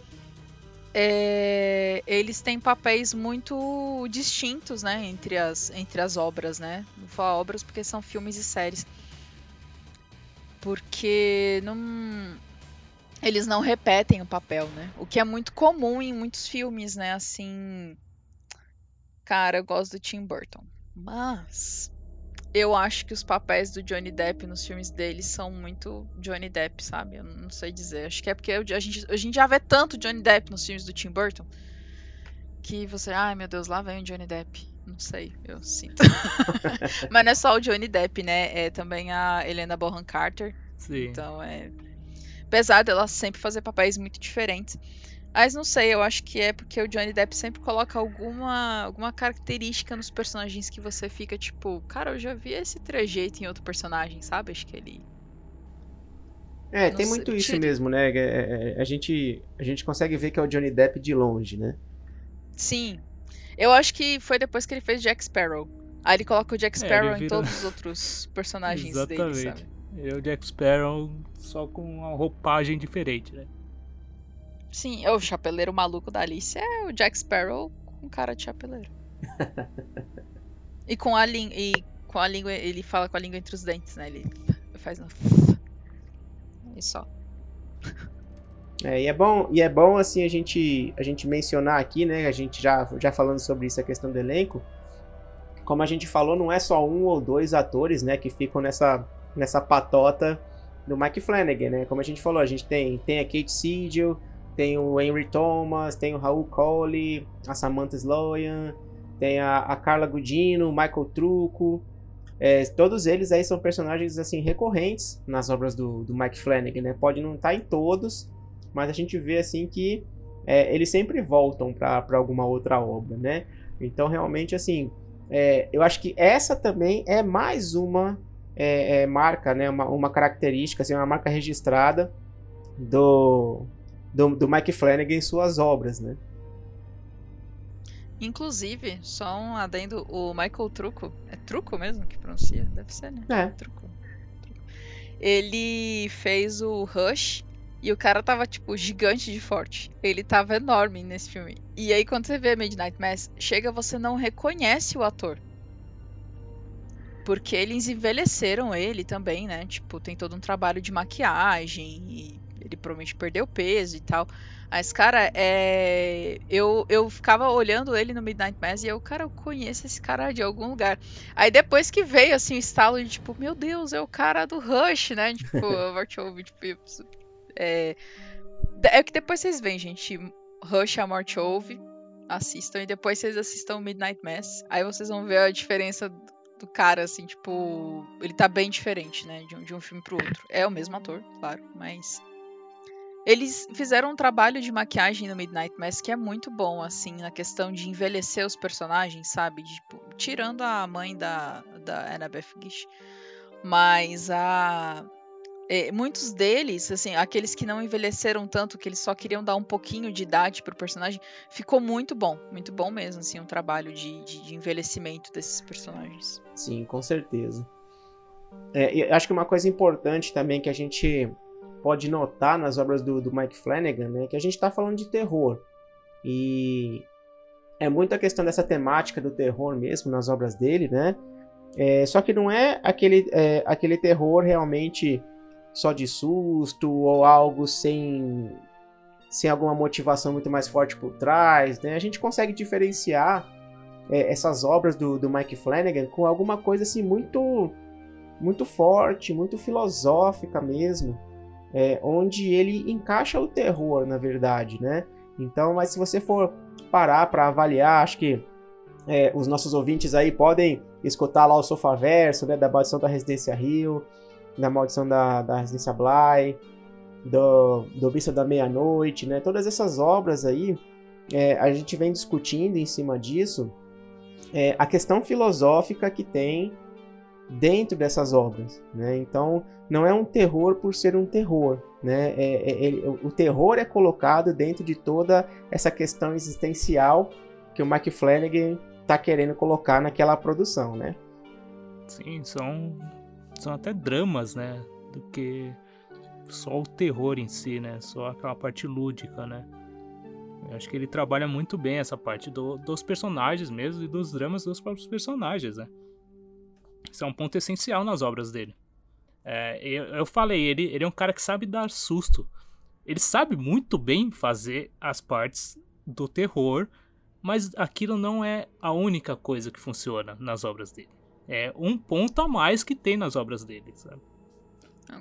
é, eles têm papéis muito distintos, né, entre as, entre as obras, né? Vou falar obras porque são filmes e séries. Porque não, eles não repetem o papel, né? O que é muito comum em muitos filmes, né? Assim, cara, eu gosto do Tim Burton, mas eu acho que os papéis do Johnny Depp nos filmes dele são muito Johnny Depp, sabe? Eu não sei dizer. Acho que é porque a gente, a gente já vê tanto Johnny Depp nos filmes do Tim Burton que você, ai meu Deus, lá vem o Johnny Depp. Não sei, eu sinto. Mas não é só o Johnny Depp, né? É também a Helena Bonham Carter. Sim. Então é. Apesar dela sempre fazer papéis muito diferentes. Mas não sei, eu acho que é porque o Johnny Depp sempre coloca alguma, alguma característica nos personagens que você fica tipo, cara, eu já vi esse trejeito em outro personagem, sabe? Acho que ele. É, não tem sei, muito isso mesmo, né? É, é, é, a, gente, a gente consegue ver que é o Johnny Depp de longe, né? Sim. Eu acho que foi depois que ele fez Jack Sparrow. Aí ele coloca o Jack é, Sparrow vira... em todos os outros personagens Exatamente. dele, sabe? É o Jack Sparrow só com uma roupagem diferente, né? Sim, é o chapeleiro maluco da Alice é o Jack Sparrow com cara de chapeleiro. e com a língua. E com a língua. Ele fala com a língua entre os dentes, né? Ele faz um. E só. É, e é bom, e é bom assim a gente a gente mencionar aqui, né? A gente já já falando sobre isso a questão do elenco. Como a gente falou, não é só um ou dois atores, né, que ficam nessa nessa patota do Mike Flanagan, né? Como a gente falou, a gente tem tem a Kate Siegel, tem o Henry Thomas, tem o Raul Coley, a Samantha Sloyan, tem a, a Carla Gudino, o Michael Truco. É, todos eles aí são personagens assim recorrentes nas obras do, do Mike Flanagan, né? Pode não estar tá em todos, mas a gente vê assim que é, eles sempre voltam para alguma outra obra, né? Então realmente assim, é, eu acho que essa também é mais uma é, é, marca, né? Uma, uma característica, assim, uma marca registrada do do, do Mike Flanagan em suas obras, né? Inclusive, só um adendo, o Michael Truco, é Truco mesmo que pronuncia? Deve ser, né? É. Truco. Ele fez o Rush E o cara tava, tipo, gigante de forte. Ele tava enorme nesse filme. E aí, quando você vê Midnight Mass, chega, você não reconhece o ator. Porque eles envelheceram ele também, né? Tipo, tem todo um trabalho de maquiagem. E ele provavelmente perdeu peso e tal. Mas, cara, é... eu, eu ficava olhando ele no Midnight Mass e eu, cara, eu conheço esse cara de algum lugar. Aí depois que veio, assim, o estalo de, tipo, meu Deus, é o cara do Rush, né? Tipo, o Marchove, tipo, é... é que depois vocês veem, gente, Rush a ouve, assistam, e depois vocês assistam Midnight Mass. Aí vocês vão ver a diferença do cara, assim, tipo, ele tá bem diferente, né, de um, de um filme pro outro. É o mesmo ator, claro, mas eles fizeram um trabalho de maquiagem no Midnight Mass que é muito bom, assim, na questão de envelhecer os personagens, sabe? Tipo, tirando a mãe da, da Annabeth Gish. Mas a. É, muitos deles, assim, aqueles que não envelheceram tanto, que eles só queriam dar um pouquinho de idade pro personagem, ficou muito bom. Muito bom mesmo, assim, um trabalho de, de, de envelhecimento desses personagens. Sim, com certeza. É, acho que uma coisa importante também que a gente pode notar nas obras do, do Mike Flanagan, né, que a gente está falando de terror. E é muito a questão dessa temática do terror mesmo nas obras dele, né? É, só que não é aquele, é, aquele terror realmente só de susto ou algo sem, sem alguma motivação muito mais forte por trás, né? A gente consegue diferenciar é, essas obras do, do Mike Flanagan com alguma coisa assim muito muito forte, muito filosófica mesmo é, onde ele encaixa o terror, na verdade, né? Então, mas se você for parar para avaliar, acho que é, os nossos ouvintes aí podem escutar lá o Sofaverso, né, da Maldição da Residência Rio, da Maldição da, da Residência Bly, do, do Bista da Meia-Noite, né? Todas essas obras aí, é, a gente vem discutindo em cima disso é, a questão filosófica que tem dentro dessas obras, né? Então não é um terror por ser um terror, né? É, é, o terror é colocado dentro de toda essa questão existencial que o Mike Flanagan está querendo colocar naquela produção, né? Sim, são são até dramas, né? Do que só o terror em si, né? Só aquela parte lúdica, né? Eu acho que ele trabalha muito bem essa parte do, dos personagens mesmo e dos dramas dos próprios personagens, né? Isso é um ponto essencial nas obras dele. É, eu, eu, falei, ele, ele é um cara que sabe dar susto. Ele sabe muito bem fazer as partes do terror, mas aquilo não é a única coisa que funciona nas obras dele. É um ponto a mais que tem nas obras dele, sabe?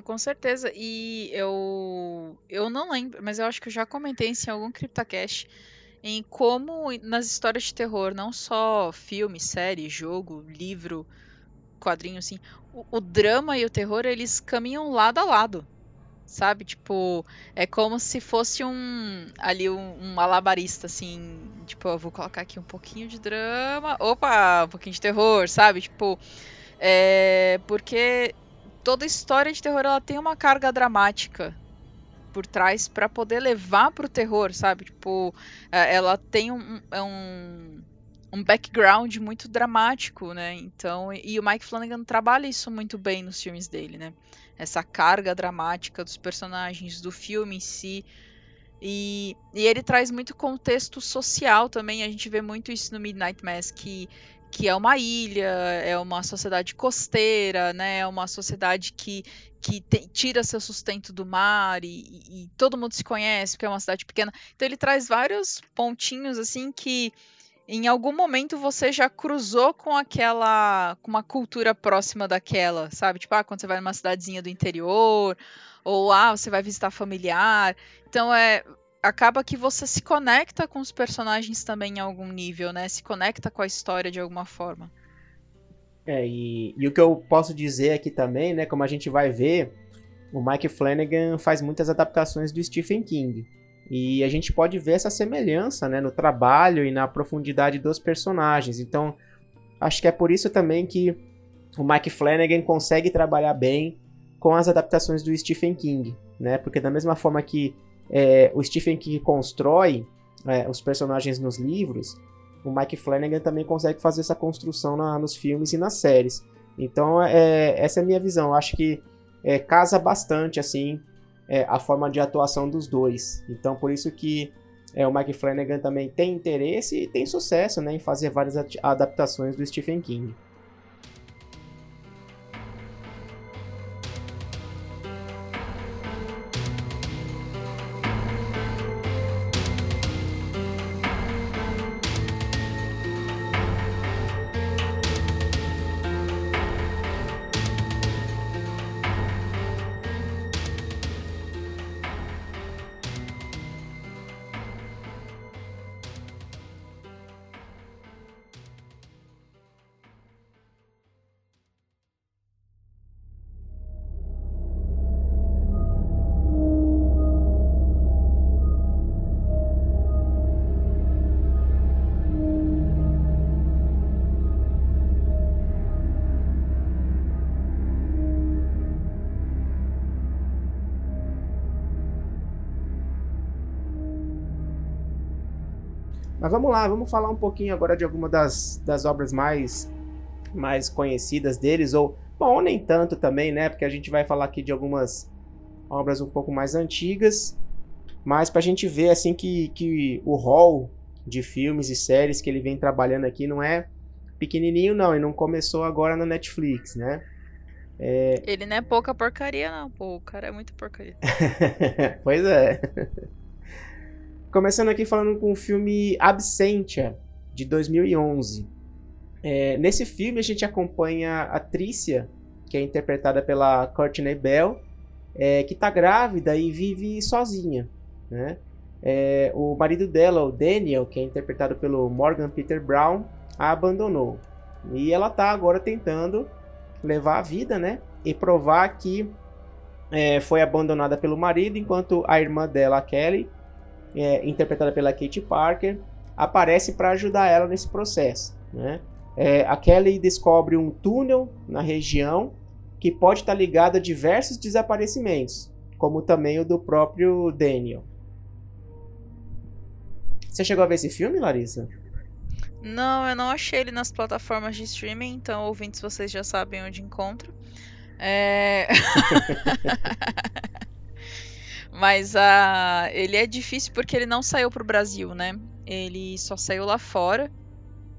Com certeza. E eu eu não lembro, mas eu acho que eu já comentei isso em algum CryptoCast em como nas histórias de terror, não só filme, série, jogo, livro, quadrinho, assim, o, o, drama e o terror, eles caminham lado a lado. Sabe? Tipo, é como se fosse um. Ali, um, um malabarista, assim. Tipo, eu vou colocar aqui um pouquinho de drama. Opa, um pouquinho de terror, sabe? Tipo. É, porque toda história de terror ela tem uma carga dramática por trás para poder levar pro terror, sabe? Tipo, é, ela tem um, é um, um background muito dramático, né? Então, e o Mike Flanagan trabalha isso muito bem nos filmes dele, né? Essa carga dramática dos personagens, do filme em si. E, e ele traz muito contexto social também. A gente vê muito isso no Midnight Mass, que, que é uma ilha, é uma sociedade costeira, né? É uma sociedade que, que te, tira seu sustento do mar e, e, e todo mundo se conhece, porque é uma cidade pequena. Então ele traz vários pontinhos assim que em algum momento você já cruzou com aquela. com uma cultura próxima daquela, sabe? Tipo, ah, quando você vai numa cidadezinha do interior, ou ah, você vai visitar familiar. Então é. Acaba que você se conecta com os personagens também em algum nível, né? Se conecta com a história de alguma forma. É, e, e o que eu posso dizer aqui também, né? Como a gente vai ver, o Mike Flanagan faz muitas adaptações do Stephen King. E a gente pode ver essa semelhança né, no trabalho e na profundidade dos personagens. Então, acho que é por isso também que o Mike Flanagan consegue trabalhar bem com as adaptações do Stephen King, né? Porque da mesma forma que é, o Stephen King constrói é, os personagens nos livros, o Mike Flanagan também consegue fazer essa construção na, nos filmes e nas séries. Então, é, essa é a minha visão. Eu acho que é, casa bastante assim é, a forma de atuação dos dois. Então, por isso que é, o Mike Flanagan também tem interesse e tem sucesso né, em fazer várias adaptações do Stephen King. Mas vamos lá, vamos falar um pouquinho agora de alguma das, das obras mais, mais conhecidas deles, ou, bom, nem tanto também, né? Porque a gente vai falar aqui de algumas obras um pouco mais antigas, mas para a gente ver assim que, que o hall de filmes e séries que ele vem trabalhando aqui não é pequenininho não, e não começou agora na Netflix, né? É... Ele não é pouca porcaria não, pô, o cara é muito porcaria. pois é. Começando aqui falando com o filme Absentia, de 2011. É, nesse filme a gente acompanha a Trícia, que é interpretada pela Courtney Bell, é, que está grávida e vive sozinha. Né? É, o marido dela, o Daniel, que é interpretado pelo Morgan Peter Brown, a abandonou. E ela está agora tentando levar a vida, né? E provar que é, foi abandonada pelo marido, enquanto a irmã dela, a Kelly, é, interpretada pela Kate Parker, aparece para ajudar ela nesse processo. Né? É, a Kelly descobre um túnel na região que pode estar tá ligado a diversos desaparecimentos, como também o do próprio Daniel. Você chegou a ver esse filme, Larissa? Não, eu não achei ele nas plataformas de streaming, então ouvintes vocês já sabem onde encontro. É... Mas a, uh, ele é difícil porque ele não saiu pro Brasil, né? Ele só saiu lá fora.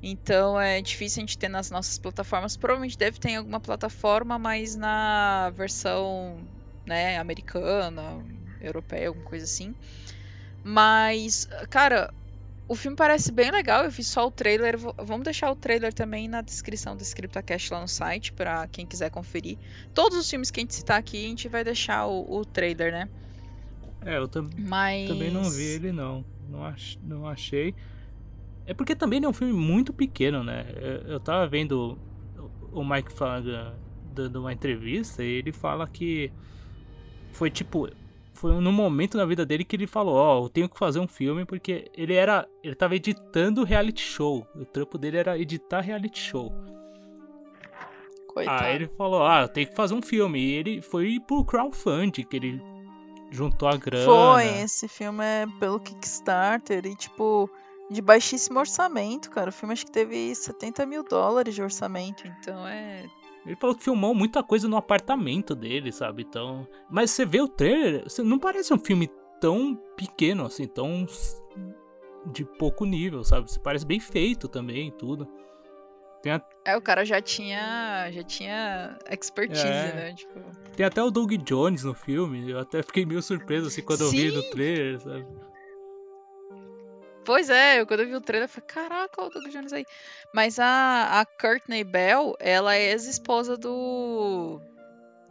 Então é difícil a gente ter nas nossas plataformas. Provavelmente deve ter em alguma plataforma, mas na versão né, americana, europeia, alguma coisa assim. Mas, cara, o filme parece bem legal. Eu vi só o trailer. Vamos deixar o trailer também na descrição do ScriptaCast lá no site, para quem quiser conferir. Todos os filmes que a gente citar aqui, a gente vai deixar o, o trailer, né? É, eu tam Mas... também não vi ele não. Não, ach não achei. É porque também é um filme muito pequeno, né? Eu, eu tava vendo o Mike Flanagan dando uma entrevista e ele fala que foi tipo foi no momento na vida dele que ele falou, ó, oh, eu tenho que fazer um filme porque ele era, ele tava editando reality show. O trampo dele era editar reality show. Coitado. Aí ele falou, ah, eu tenho que fazer um filme. E ele foi pro crowdfunding, que ele juntou a grana. Foi, esse filme é pelo Kickstarter e, tipo, de baixíssimo orçamento, cara. O filme acho que teve 70 mil dólares de orçamento, então é. Ele falou que filmou muita coisa no apartamento dele, sabe? Então. Mas você vê o trailer, não parece um filme tão pequeno, assim, tão. de pouco nível, sabe? Parece bem feito também, tudo. Tem a... É, o cara já tinha. já tinha expertise, é. né? Tipo... Tem até o Doug Jones no filme. Eu até fiquei meio surpreso assim quando Sim. eu vi no trailer, sabe? Pois é, eu, quando eu vi o trailer, eu falei, caraca, o Doug Jones aí. Mas a, a Courtney Bell, ela é ex-esposa do.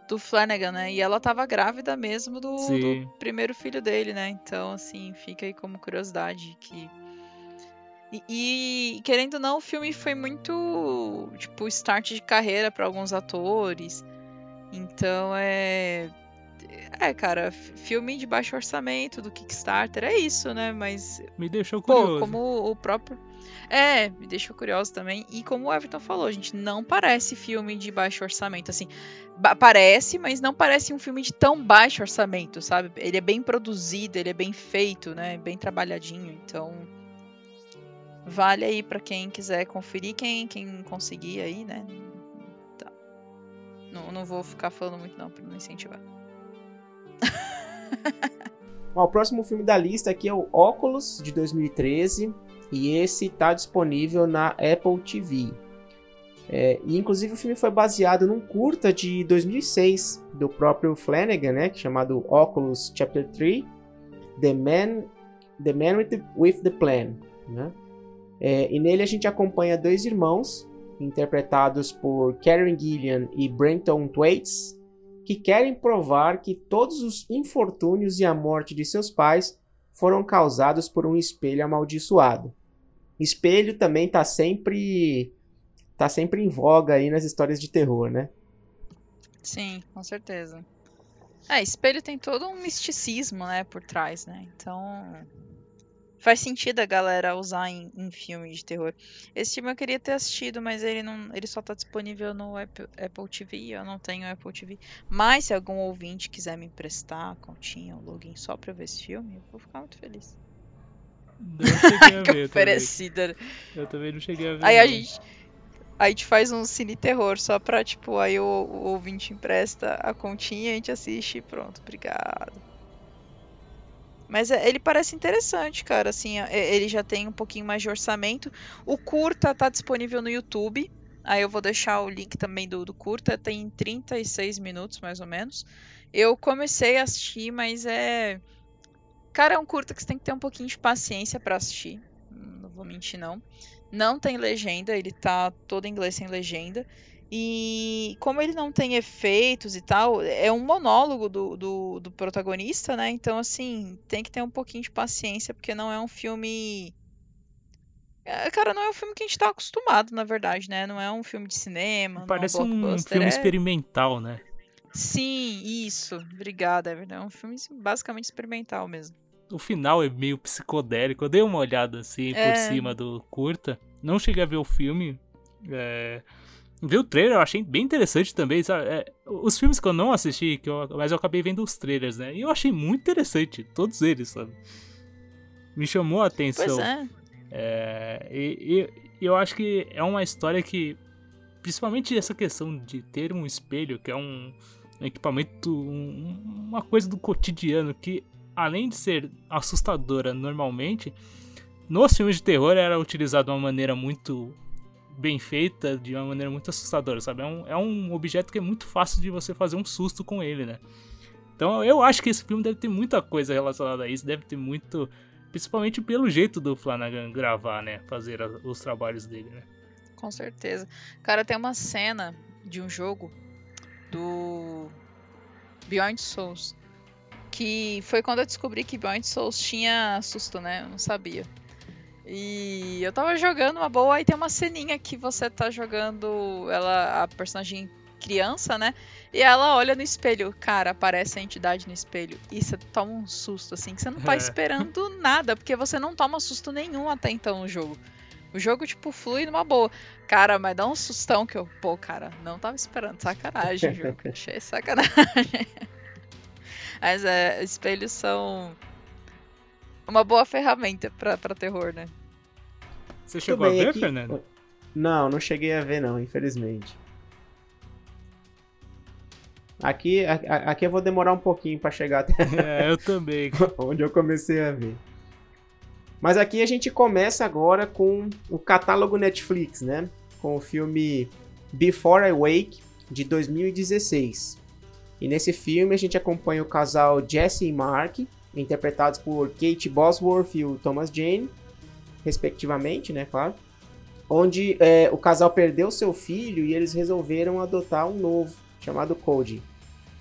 do Flanagan, né? E ela tava grávida mesmo do, do primeiro filho dele, né? Então, assim, fica aí como curiosidade que e, e, querendo ou não, o filme foi muito tipo start de carreira para alguns atores. Então é é, cara, filme de baixo orçamento do Kickstarter é isso, né? Mas me deixou curioso. Pô, como o próprio é, me deixou curioso também. E como o Everton falou, gente, não parece filme de baixo orçamento. Assim, parece, mas não parece um filme de tão baixo orçamento, sabe? Ele é bem produzido, ele é bem feito, né? Bem trabalhadinho. Então, Vale aí para quem quiser conferir, quem, quem conseguir aí, né? Tá. Não, não vou ficar falando muito não, pra não incentivar. Bom, o próximo filme da lista aqui é o Óculos, de 2013. E esse está disponível na Apple TV. É, e inclusive o filme foi baseado num curta de 2006 do próprio Flanagan, né, chamado Oculus Chapter 3, The Man, the Man with, the, with the Plan. Né? É, e nele a gente acompanha dois irmãos, interpretados por Karen Gillian e Brenton Thwaites, que querem provar que todos os infortúnios e a morte de seus pais foram causados por um espelho amaldiçoado. Espelho também está sempre tá sempre em voga aí nas histórias de terror, né? Sim, com certeza. É, espelho tem todo um misticismo, né, por trás, né? Então, faz sentido a galera usar em, em filme de terror. Esse filme eu queria ter assistido, mas ele não, ele só tá disponível no Apple, Apple TV, eu não tenho Apple TV. Mas se algum ouvinte quiser me emprestar a continha, o login só pra ver esse filme, eu vou ficar muito feliz. Não cheguei a ver. Oferecida. Eu também não cheguei a ver. Aí a não. gente Aí a gente faz um cine terror só pra, tipo, aí o, o ouvinte empresta a continha, a gente assiste e pronto, obrigado. Mas é, ele parece interessante, cara, assim, é, ele já tem um pouquinho mais de orçamento. O curta tá disponível no YouTube, aí eu vou deixar o link também do, do curta, tem 36 minutos mais ou menos. Eu comecei a assistir, mas é... Cara, é um curta que você tem que ter um pouquinho de paciência para assistir, não vou mentir não. Não tem legenda, ele tá todo em inglês sem legenda. E como ele não tem efeitos e tal, é um monólogo do, do, do, protagonista, né? Então, assim, tem que ter um pouquinho de paciência, porque não é um filme. É, cara, não é um filme que a gente tá acostumado, na verdade, né? Não é um filme de cinema. Parece é um, um filme é... experimental, né? Sim, isso. Obrigada, é É um filme basicamente experimental mesmo o final é meio psicodélico. Eu dei uma olhada assim é. por cima do curta. Não cheguei a ver o filme. É... Vi o trailer, eu achei bem interessante também. É, os filmes que eu não assisti, que eu, mas eu acabei vendo os trailers, né? E eu achei muito interessante, todos eles, sabe? Me chamou a atenção. Pois é. é e, e eu acho que é uma história que, principalmente essa questão de ter um espelho, que é um, um equipamento, um, uma coisa do cotidiano que além de ser assustadora normalmente, nos filmes de terror era utilizado de uma maneira muito bem feita, de uma maneira muito assustadora, sabe? É um, é um objeto que é muito fácil de você fazer um susto com ele, né? Então eu acho que esse filme deve ter muita coisa relacionada a isso, deve ter muito. Principalmente pelo jeito do Flanagan gravar, né? Fazer os trabalhos dele, né? Com certeza. Cara, tem uma cena de um jogo do Beyond Souls que foi quando eu descobri que Beyond Souls tinha susto, né? Eu não sabia. E eu tava jogando uma boa, e tem uma ceninha que você tá jogando ela, a personagem criança, né? E ela olha no espelho, cara, aparece a entidade no espelho. E você toma um susto, assim, que você não tá é. esperando nada, porque você não toma susto nenhum até então no jogo. O jogo, tipo, flui numa boa. Cara, mas dá um sustão que eu, pô, cara, não tava esperando. Sacanagem, jogo. Achei sacanagem. Mas é, espelhos são uma boa ferramenta pra, pra terror, né? Você chegou a ver, aqui... Fernando? Não, não cheguei a ver não, infelizmente. Aqui, aqui eu vou demorar um pouquinho para chegar até é, eu também. onde eu comecei a ver. Mas aqui a gente começa agora com o catálogo Netflix, né? Com o filme Before I Wake de 2016. E nesse filme a gente acompanha o casal Jesse e Mark, interpretados por Kate Bosworth e o Thomas Jane, respectivamente, né, claro. Onde é, o casal perdeu seu filho e eles resolveram adotar um novo, chamado Cody.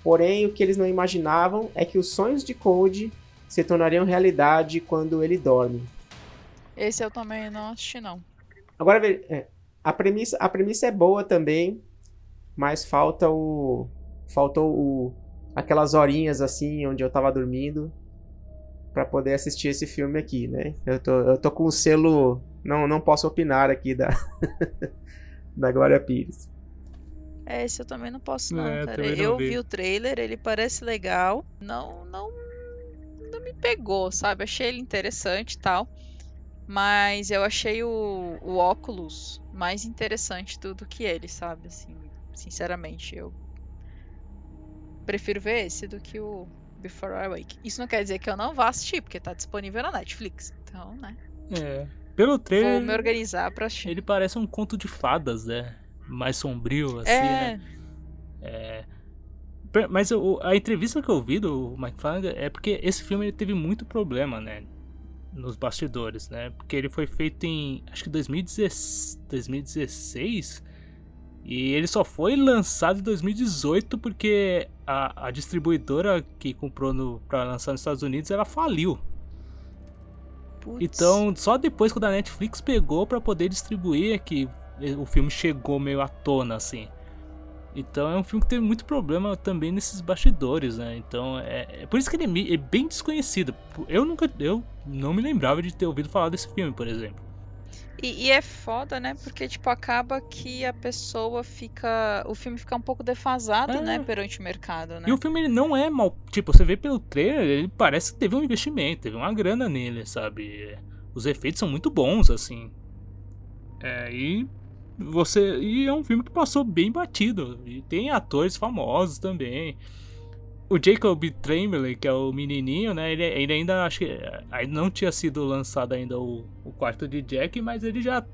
Porém, o que eles não imaginavam é que os sonhos de Cody se tornariam realidade quando ele dorme. Esse eu também não assisti, não. Agora, é, a, premissa, a premissa é boa também, mas falta o, faltou o, aquelas horinhas assim onde eu tava dormindo para poder assistir esse filme aqui, né? Eu tô, eu tô com o selo. Não, não posso opinar aqui da, da Glória Pires. É, esse eu também não posso, não, é, cara. Eu vi. vi o trailer, ele parece legal. Não, não, não me pegou, sabe? Achei ele interessante e tal. Mas eu achei o, o óculos mais interessante do, do que ele, sabe? Assim, sinceramente, eu prefiro ver esse do que o Before I Wake. Isso não quer dizer que eu não vá assistir, porque tá disponível na Netflix. Então, né? É. Pelo trailer. Vou me organizar pra assistir. Ele parece um conto de fadas, né? Mais sombrio, assim, é. né? É. Mas eu, a entrevista que eu vi do Mike Flanagan é porque esse filme ele teve muito problema, né? Nos bastidores, né? Porque ele foi feito em, acho que 2016, 2016 e ele só foi lançado em 2018 porque a, a distribuidora que comprou pra lançar nos Estados Unidos, ela faliu. Então, só depois que a Netflix pegou para poder distribuir é que o filme chegou meio à tona, assim. Então é um filme que teve muito problema também nesses bastidores, né? Então é, é por isso que ele é, é bem desconhecido. Eu nunca, eu não me lembrava de ter ouvido falar desse filme, por exemplo. E, e, é foda, né? Porque, tipo, acaba que a pessoa fica. O filme fica um pouco defasado, É. né? Perante o mercado, né? E o filme ele não é mal. Tipo, você vê pelo trailer, ele parece que teve um investimento, teve uma grana nele, sabe? Os efeitos são muito bons, assim. É, e você. E é um filme que passou bem batido. E tem atores famosos também. O Jacob Tremblay, que é o menininho, né? Ele, ele ainda acho que ainda não tinha sido lançado ainda o, o quarto de Jack, mas ele já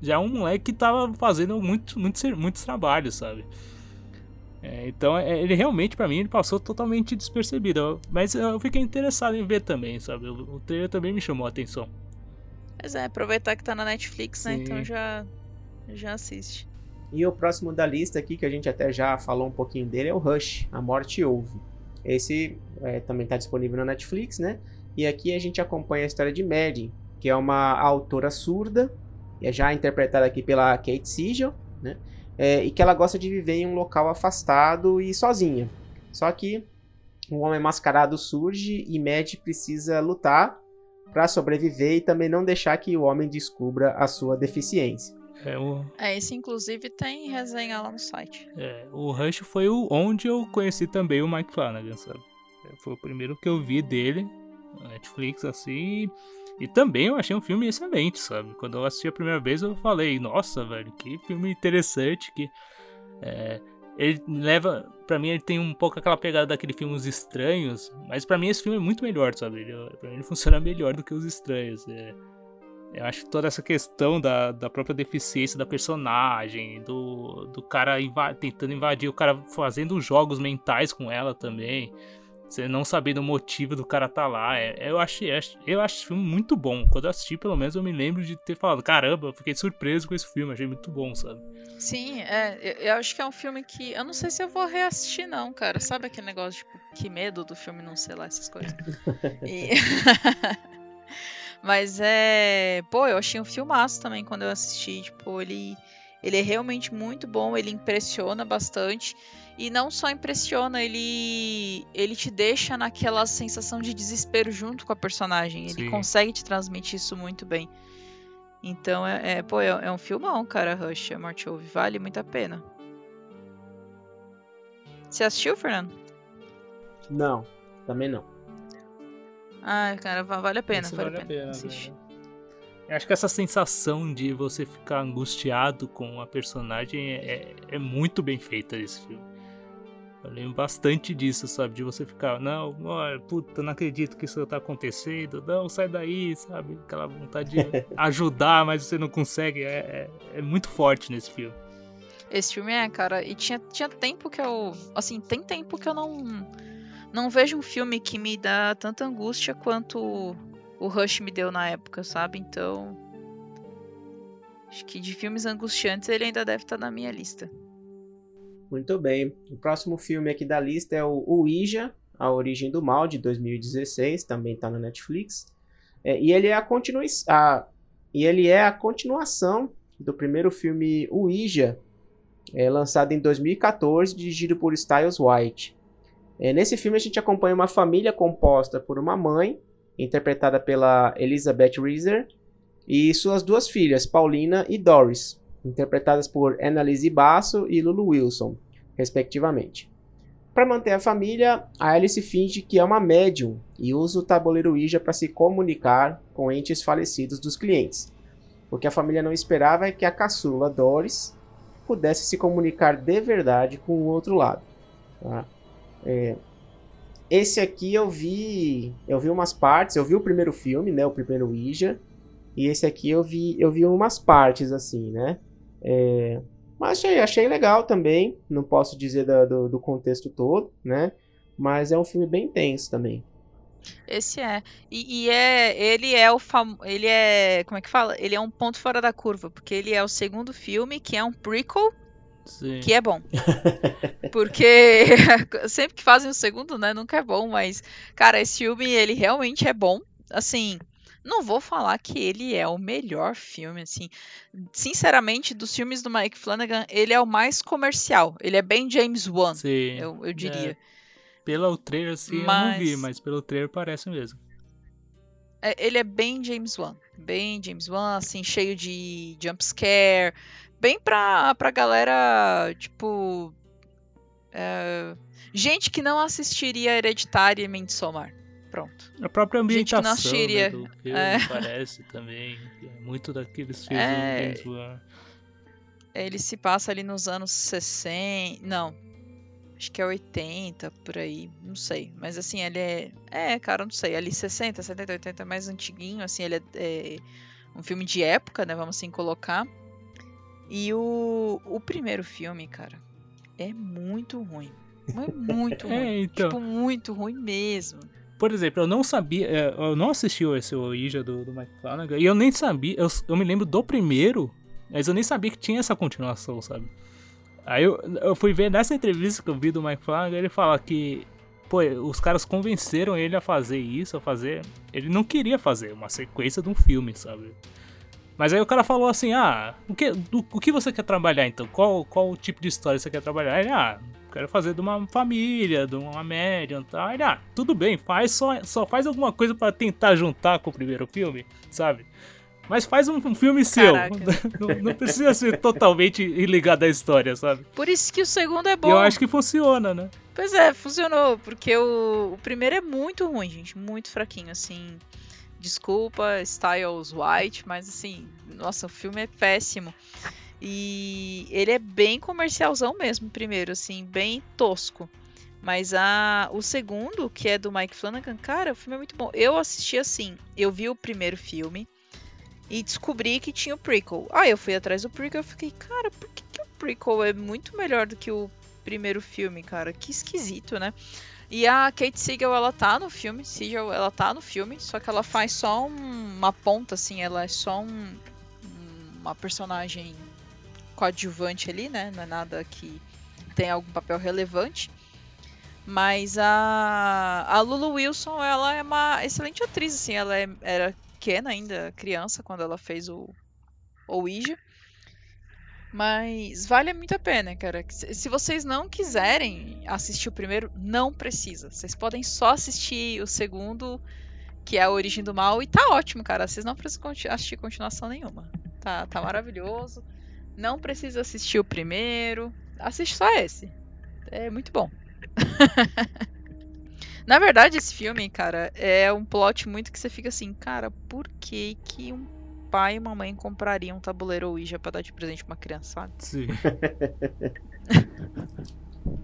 já é um moleque que tava fazendo muito, muito, muitos trabalhos, sabe? É, então, é, ele realmente, pra mim, ele passou totalmente despercebido. Mas eu fiquei interessado em ver também, sabe? O, o trailer também me chamou a atenção. Mas é, aproveitar que tá na Netflix, né? Sim. Então já, já assiste. E o próximo da lista aqui, que a gente até já falou um pouquinho dele, é o Rush, A Morte Ouve. Esse é, também está disponível na Netflix, né? E aqui a gente acompanha a história de Maddie, que é uma autora surda, é já interpretada aqui pela Kate Siegel, né? É, e que ela gosta de viver em um local afastado e sozinha. Só que um homem mascarado surge e Maddie precisa lutar para sobreviver e também não deixar que o homem descubra a sua deficiência. É, o, É, esse inclusive tem resenha lá no site. é, o Rush foi o, onde eu conheci também o Mike Flanagan, sabe? É, Foi o primeiro que eu vi dele na Netflix, assim. E também eu achei um filme excelente, sabe? Quando eu assisti a primeira vez, eu falei, nossa, velho, que filme interessante, que. é, ele leva. Pra mim, ele tem um pouco aquela pegada daquele filme Os Estranhos, mas pra mim esse filme é muito melhor, sabe? Ele, pra mim ele funciona melhor do que Os Estranhos. é. Eu acho que toda essa questão da, da própria deficiência da personagem, do, do cara inva- tentando invadir, o cara fazendo jogos mentais com ela também. Você não sabendo o motivo do cara tá lá. é- eu, achei, eu acho esse filme muito bom. Quando eu assisti, pelo menos, eu me lembro de ter falado: caramba, eu fiquei surpreso com esse filme, achei muito bom, sabe? Sim, é, eu, eu acho que é um filme que. Eu não sei se eu vou reassistir, não, cara. Sabe aquele negócio, tipo, que medo do filme não sei lá, essas coisas. E- Mas é. Pô, eu achei um filmaço também quando eu assisti. Tipo, ele. Ele é realmente muito bom, ele impressiona bastante. E não só impressiona, ele. Ele te deixa naquela sensação de desespero junto com a personagem. Ele Sim. consegue te transmitir isso muito bem. Então, é, é- pô, é, é um filmão, cara, Rush, a Morte Ouve. Vale muito a pena. Você assistiu, Fernando? Não, também não. Ah, cara, va- vale a pena, Esse vale, a pena. Eu acho que essa sensação de você ficar angustiado com a personagem é, é muito bem feita nesse filme. Eu lembro bastante disso, sabe? De você ficar, não, ó, puta, não acredito que isso tá acontecendo, não, sai daí, sabe? Aquela vontade de ajudar, mas você não consegue. É, é, é muito forte nesse filme. Esse filme é, cara, e tinha, tinha tempo que eu. Assim, tem tempo que eu não. Não vejo um filme que me dá tanta angústia quanto o Rush me deu na época, sabe? Então. Acho que de filmes angustiantes ele ainda deve estar na minha lista. Muito bem. O próximo filme aqui da lista é o Ouija, A Origem do Mal, de 2016, também está na Netflix. É, e, ele é a continui a, e ele é a continuação do primeiro filme Ouija, é, lançado em 2014, dirigido por Styles White. É, nesse filme a gente acompanha uma família composta por uma mãe, interpretada pela Elizabeth Reeser, e suas duas filhas, Paulina e Doris, interpretadas por Annalise Basso e Lulu Wilson, respectivamente. Para manter a família, a Alice finge que é uma médium e usa o tabuleiro Ouija para se comunicar com entes falecidos dos clientes. O que a família não esperava é que a caçula Doris pudesse se comunicar de verdade com o outro lado. tá? É, esse aqui eu vi, eu vi umas partes, eu vi o primeiro filme, né, o primeiro Ouija, e esse aqui eu vi, eu vi umas partes assim, né? É, mas achei, achei legal também, não posso dizer da, do, do contexto todo, né? Mas é um filme bem tenso também. Esse é. E, e, é. Ele é o fam... Ele é. Como é que fala? Ele é um ponto fora da curva. Porque ele é o segundo filme, que é um prequel. Sim. Que é bom. Porque sempre que fazem o segundo, né? Nunca é bom, mas. Cara, esse filme, ele realmente é bom. Assim. Não vou falar que ele é o melhor filme, assim. Sinceramente, dos filmes do Mike Flanagan, ele é o mais comercial. Ele é bem James Wan, Sim. eu, eu diria. É, pelo trailer, assim, eu não vi, mas pelo trailer parece mesmo. É, ele é bem James Wan. Bem James Wan, assim, cheio de jump scare. Bem pra, pra galera, tipo. É, gente que não assistiria Hereditária e Midsommar. Pronto. A própria Gente que não ambientação né, assistiria. do filme É. parece também. é Muito daqueles filmes É. Ele se passa ali nos anos 60. Não. Acho que é 80, por aí. Não sei. Mas assim, ele é. É, cara, não sei. Ali 60, 70, 80 é mais antiguinho. Assim, ele é, é um filme de época, né? Vamos assim colocar. E o, o primeiro filme, cara, é muito ruim. Mas muito ruim. É, então. Tipo, muito ruim mesmo. Por exemplo, eu não sabia, é, eu não assisti esse Ouija do, do Mike Flanagan, e eu nem sabia, eu, eu me lembro do primeiro, mas eu nem sabia que tinha essa continuação, sabe? Aí eu, eu fui ver nessa entrevista que eu vi do Mike Flanagan, ele fala que, pô, os caras convenceram ele a fazer isso, a fazer. Ele não queria fazer uma sequência de um filme, sabe? Mas aí o cara falou assim: ah, o que, do- o que você quer trabalhar então? Qual, qual tipo de história você quer trabalhar? Ele, ah, quero fazer de uma família, de uma média e tal. Ele, ah, tudo bem, faz só, só faz alguma coisa pra tentar juntar com o primeiro filme, sabe? Mas faz um, um filme seu. Caraca. não, não precisa ser totalmente ligado à história, sabe? Por isso que o segundo é bom. eu acho que funciona, né? Pois é, funcionou, porque o, o primeiro é muito ruim, gente, muito fraquinho, assim. Desculpa, Styles White, mas assim, nossa, o filme é péssimo. E ele é bem comercialzão mesmo, primeiro, assim, bem tosco. Mas a, o segundo, que é do Mike Flanagan, cara, o filme é muito bom. Eu assisti assim, eu vi o primeiro filme e descobri que tinha o prequel. Aí eu fui atrás do prequel e fiquei, cara, por que, que o prequel é muito melhor do que o primeiro filme, cara? Que esquisito, né? E a Kate Siegel, ela tá no filme, Siegel, ela tá no filme, só que ela faz só um- uma ponta, assim, ela é só um- uma personagem coadjuvante ali, né? Não é nada que tem algum papel relevante. Mas a, a Lulu Wilson, ela é uma excelente atriz, assim, ela é- era pequena ainda, criança, quando ela fez o, o Ouija. Mas vale muito a pena, cara. Se vocês não quiserem assistir o primeiro, não precisa. Vocês podem só assistir o segundo, que é a Origem do Mal, e tá ótimo, cara. Vocês não precisam assistir continuação nenhuma. Tá, tá maravilhoso. Não precisa assistir o primeiro. Assiste só esse. É muito bom. Na verdade, esse filme, cara, é um plot muito que você fica assim, cara, por que que um pai e uma mãe comprariam um tabuleiro Ouija pra dar de presente pra uma criança, sabe? Sim.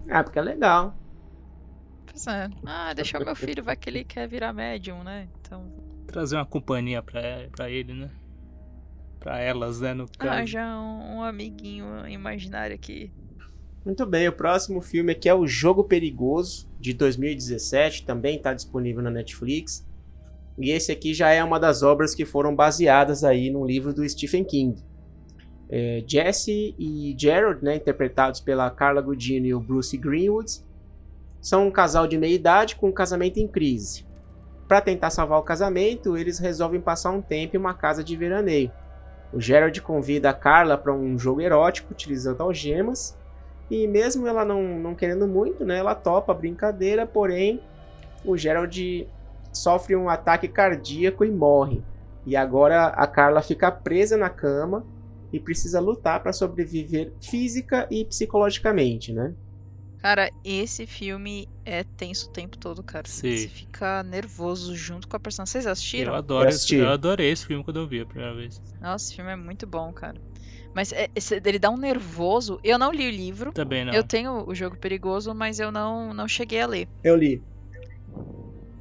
Ah, porque é legal. Pois é. Ah, deixar o meu filho, vai que ele quer virar médium, né? Então, Trazer uma companhia pra, pra ele, né? Pra elas, né? No caso. ah, já um, um amiguinho imaginário aqui. Muito bem, o próximo filme aqui é O Jogo Perigoso, de 2017, também está disponível na Netflix. E esse aqui já é uma das obras que foram baseadas aí num livro do Stephen King. É, Jesse e Gerald, né, interpretados pela Carla Gugino e o Bruce Greenwood, são um casal de meia idade com um casamento em crise. Para tentar salvar o casamento, eles resolvem passar um tempo em uma casa de veraneio. O Gerald convida a Carla para um jogo erótico utilizando algemas e mesmo ela não, não querendo muito, né, ela topa a brincadeira, porém o Gerald sofre um ataque cardíaco e morre. E agora a Carla fica presa na cama e precisa lutar para sobreviver física e psicologicamente, né? Cara, esse filme é tenso o tempo todo, cara. Sim. Você fica nervoso junto com a personagem. Vocês Eu assistiram? adoro, Eu assisti. eu adorei esse filme quando eu vi a primeira vez. Nossa, esse filme é muito bom, cara. Mas é- esse- ele dá um nervoso. Eu não li o livro. Também não. Eu tenho o jogo perigoso, mas eu não, não cheguei a ler. Eu li.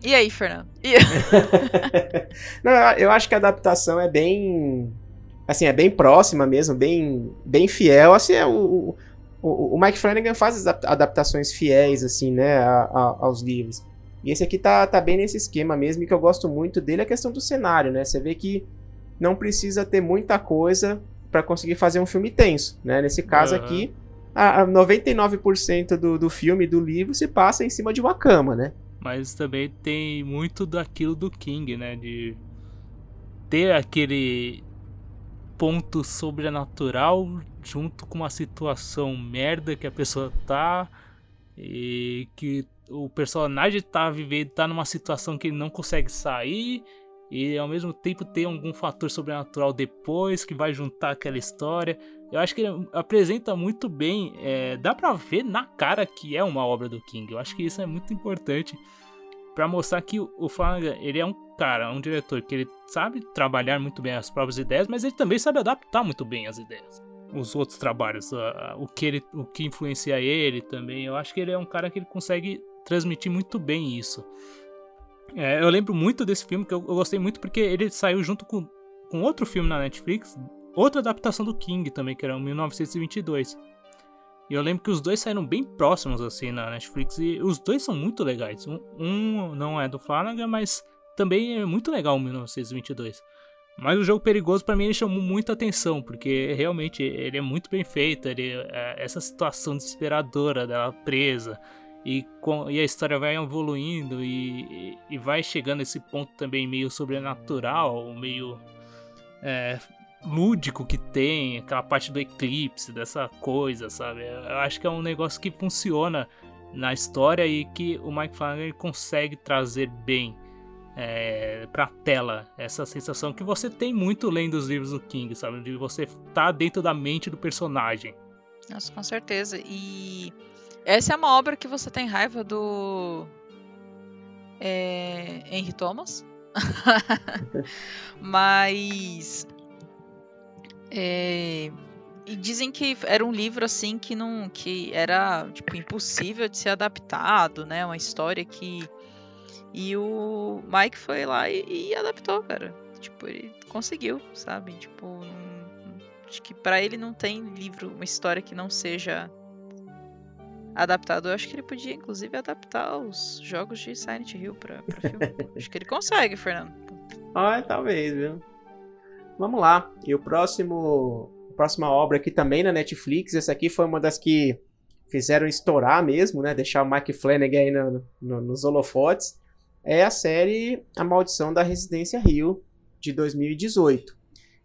E aí, Fernando? E... Não, eu acho que a adaptação é bem. Assim, é bem próxima mesmo, bem, bem fiel. Assim, é o, o, o Mike Flanagan faz adaptações fiéis, assim, né, a, a, aos livros. E esse aqui tá, tá bem nesse esquema mesmo, e que eu gosto muito dele é a questão do cenário, né? Você vê que não precisa ter muita coisa para conseguir fazer um filme tenso, né? Nesse caso uhum. aqui, a, a 99% do, do filme, do livro, se passa em cima de uma cama, né? Mas também tem muito daquilo do King, né? De ter aquele ponto sobrenatural junto com uma situação merda que a pessoa tá e que o personagem tá vivendo, tá numa situação que ele não consegue sair e ao mesmo tempo tem algum fator sobrenatural depois que vai juntar aquela história. Eu acho que ele apresenta muito bem, é, dá pra ver na cara que é uma obra do King. Eu acho que isso é muito importante para mostrar que o Flanagan, ele é um cara, um diretor que ele sabe trabalhar muito bem as próprias ideias, mas ele também sabe adaptar muito bem as ideias. Os outros trabalhos, uh, o, que ele, o que influencia ele também. Eu acho que ele é um cara que ele consegue transmitir muito bem isso. É, eu lembro muito desse filme, que eu, eu, gostei muito porque ele saiu junto com, com outro filme na Netflix, outra adaptação do King também, que era o 1922. E eu lembro que os dois saíram bem próximos assim na Netflix e os dois são muito legais. Um, um não é do Flanagan, mas também é muito legal o 1922. Mas o jogo perigoso para mim ele chamou muita atenção, porque realmente ele é muito bem feito, ele, é, essa situação desesperadora dela presa, e, com, e a história vai evoluindo e, e, vai chegando a esse ponto também meio sobrenatural, meio é, lúdico que tem, aquela parte do eclipse, dessa coisa, sabe? Eu acho que é um negócio que funciona na história e que o Mike Flanagan consegue trazer bem é, pra tela essa sensação que você tem muito lendo os livros do King, sabe? De você tá dentro da mente do personagem. Nossa, com certeza. E essa é uma obra que você tem raiva do é, Henry Thomas. Mas é, e dizem que era um livro assim que não que era tipo impossível de ser adaptado, né? Uma história que e o Mike foi lá e, e adaptou, cara. Tipo, ele conseguiu, sabe? Tipo, acho que para ele não tem livro, uma história que não seja adaptado. Eu acho que ele podia, inclusive, adaptar os jogos de Silent Hill pra, pra filme. acho que ele consegue, Fernando. Ah, talvez, viu? Vamos lá. E o próximo. A próxima obra aqui também na Netflix. Essa aqui foi uma das que fizeram estourar mesmo, né? Deixar o Mike Flanagan aí no, no, nos holofotes. É a série A Maldição da Residência Rio, de 2018.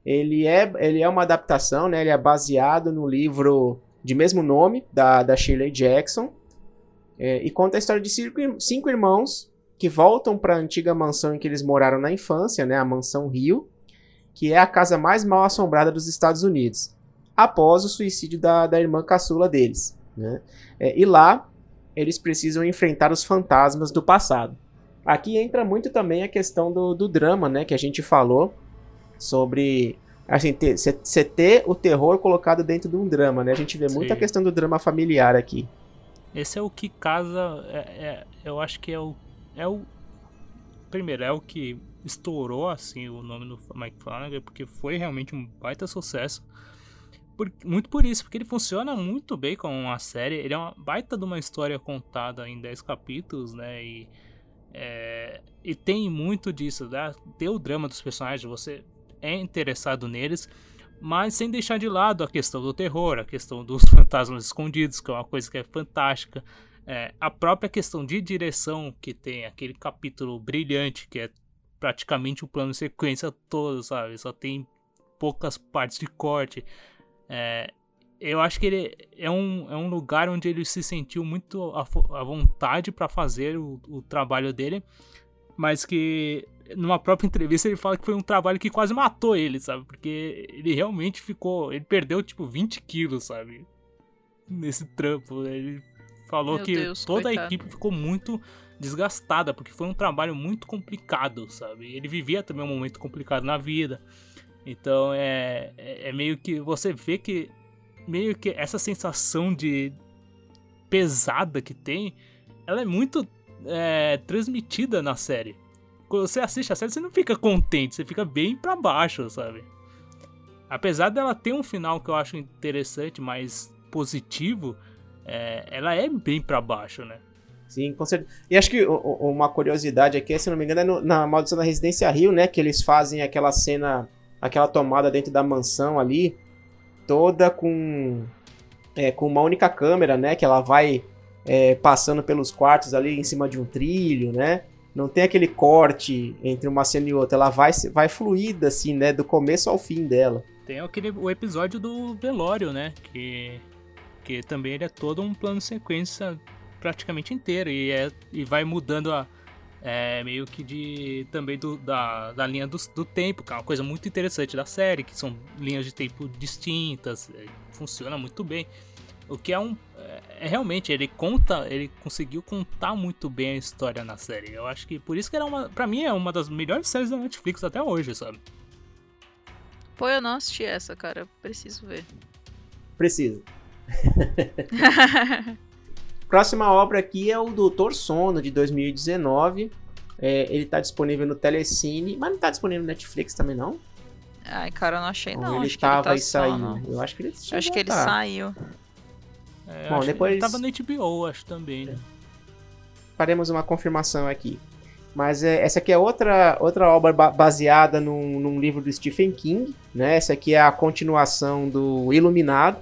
Ele é, ele é uma adaptação, né? Ele é baseado no livro de mesmo nome, da, da Shirley Jackson, é, e conta a história de cinco, cinco irmãos que voltam para a antiga mansão em que eles moraram na infância, né, a Mansão Rio, que é a casa mais mal assombrada dos Estados Unidos, após o suicídio da, da irmã caçula deles. Né? É, e lá eles precisam enfrentar os fantasmas do passado. Aqui entra muito também a questão do, do drama, né, que a gente falou sobre assim, você ter o terror colocado dentro de um drama, né? A gente vê Sim. muita questão do drama familiar aqui. Esse é o que casa, é, é, eu acho que é o, é o primeiro é o que estourou assim o nome do Mike Flanagan porque foi realmente um baita sucesso. Por, muito por isso, porque ele funciona muito bem como uma série. Ele é uma baita de uma história contada em 10 capítulos, né? E, é, e tem muito disso, né? Ter o drama dos personagens, você é interessado neles, mas sem deixar de lado a questão do terror, a questão dos fantasmas escondidos, que é uma coisa que é fantástica. É, a própria questão de direção que tem aquele capítulo brilhante que é praticamente o plano sequência todo, sabe? Só tem poucas partes de corte. É, eu acho que ele é um, é um lugar onde ele se sentiu muito à vontade para fazer o, o, trabalho dele, mas que numa própria entrevista ele fala que foi um trabalho que quase matou ele, sabe? Porque ele realmente ficou. Ele perdeu tipo 20 quilos, sabe? Nesse trampo. Ele falou Meu que Deus, toda coitado. a equipe ficou muito desgastada, porque foi um trabalho muito complicado, sabe? Ele vivia também um momento complicado na vida. Então é, é, é meio que você vê que meio que essa sensação de pesada que tem, ela é muito é, transmitida na série. Quando você assiste a série, você não fica contente, você fica bem para baixo, sabe? Apesar dela ter um final que eu acho interessante, mais positivo, é, ela é bem para baixo, né? Sim, com certeza. E acho que uma curiosidade aqui, se não me engano, é no, na Maldição da Residência Rio, né? Que eles fazem aquela cena, aquela tomada dentro da mansão ali, toda com, é, com uma única câmera, né? Que ela vai é, passando pelos quartos ali em cima de um trilho, né? Não tem aquele corte entre uma cena e outra, ela vai, vai fluida, assim, né? Do começo ao fim dela. Tem aquele, o episódio do velório, né? Que, que também ele é todo um plano de sequência praticamente inteiro e, é, e vai mudando a, é, meio que de também do, da, da linha do, do tempo, que é uma coisa muito interessante da série, que são linhas de tempo distintas, é, funciona muito bem. O que é um. É, é, realmente, ele conta. Ele conseguiu contar muito bem a história na série. Eu acho que por isso que era uma. Pra mim é uma das melhores séries da Netflix até hoje, sabe? Pô, eu não assisti essa, cara. Preciso ver. Preciso. Próxima obra aqui é o Doutor Sono, de 2019. É, ele tá disponível no Telecine, mas não tá disponível no Netflix também, não? Ai, cara, eu não achei, não. ele acho tava que ele tá e saiu. Só, eu acho que ele Acho que ele tá. saiu. É, Bom, depois- ele tava no HBO, acho também, né? faremos uma confirmação aqui. Mas é, essa aqui é outra, outra obra ba- baseada num, num livro do Stephen King, né? Essa aqui é a continuação do Iluminado,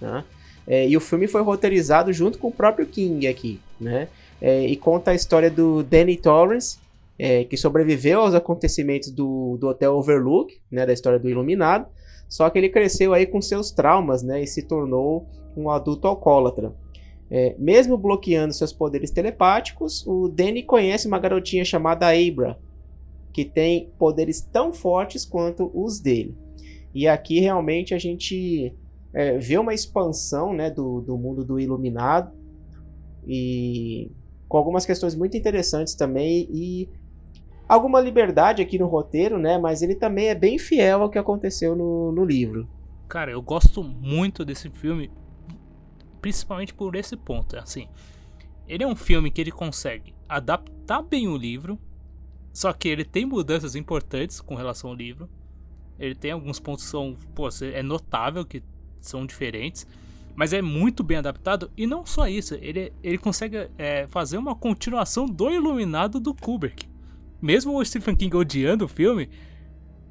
né? É, e o filme foi roteirizado junto com o próprio King aqui, né? É, e conta a história do Danny Torrance, é, que sobreviveu aos acontecimentos do, do Hotel Overlook, né? Da história do Iluminado. Só que ele cresceu aí com seus traumas, né? E se tornou um adulto alcoólatra. É, mesmo bloqueando seus poderes telepáticos, o Danny conhece uma garotinha chamada Abra, que tem poderes tão fortes quanto os dele. E aqui realmente a gente é, vê uma expansão né, do, do mundo do Iluminado e com algumas questões muito interessantes também e alguma liberdade aqui no roteiro, né? Mas ele também é bem fiel ao que aconteceu no, no livro. Cara, eu gosto muito desse filme, principalmente por esse ponto. Assim, ele é um filme que ele consegue adaptar bem o livro, só que ele tem mudanças importantes com relação ao livro. Ele tem alguns pontos que são, pô, é notável que são diferentes, mas é muito bem adaptado. E não só isso, ele, ele consegue é, fazer uma continuação do Iluminado do Kubrick. Mesmo o Stephen King odiando o filme,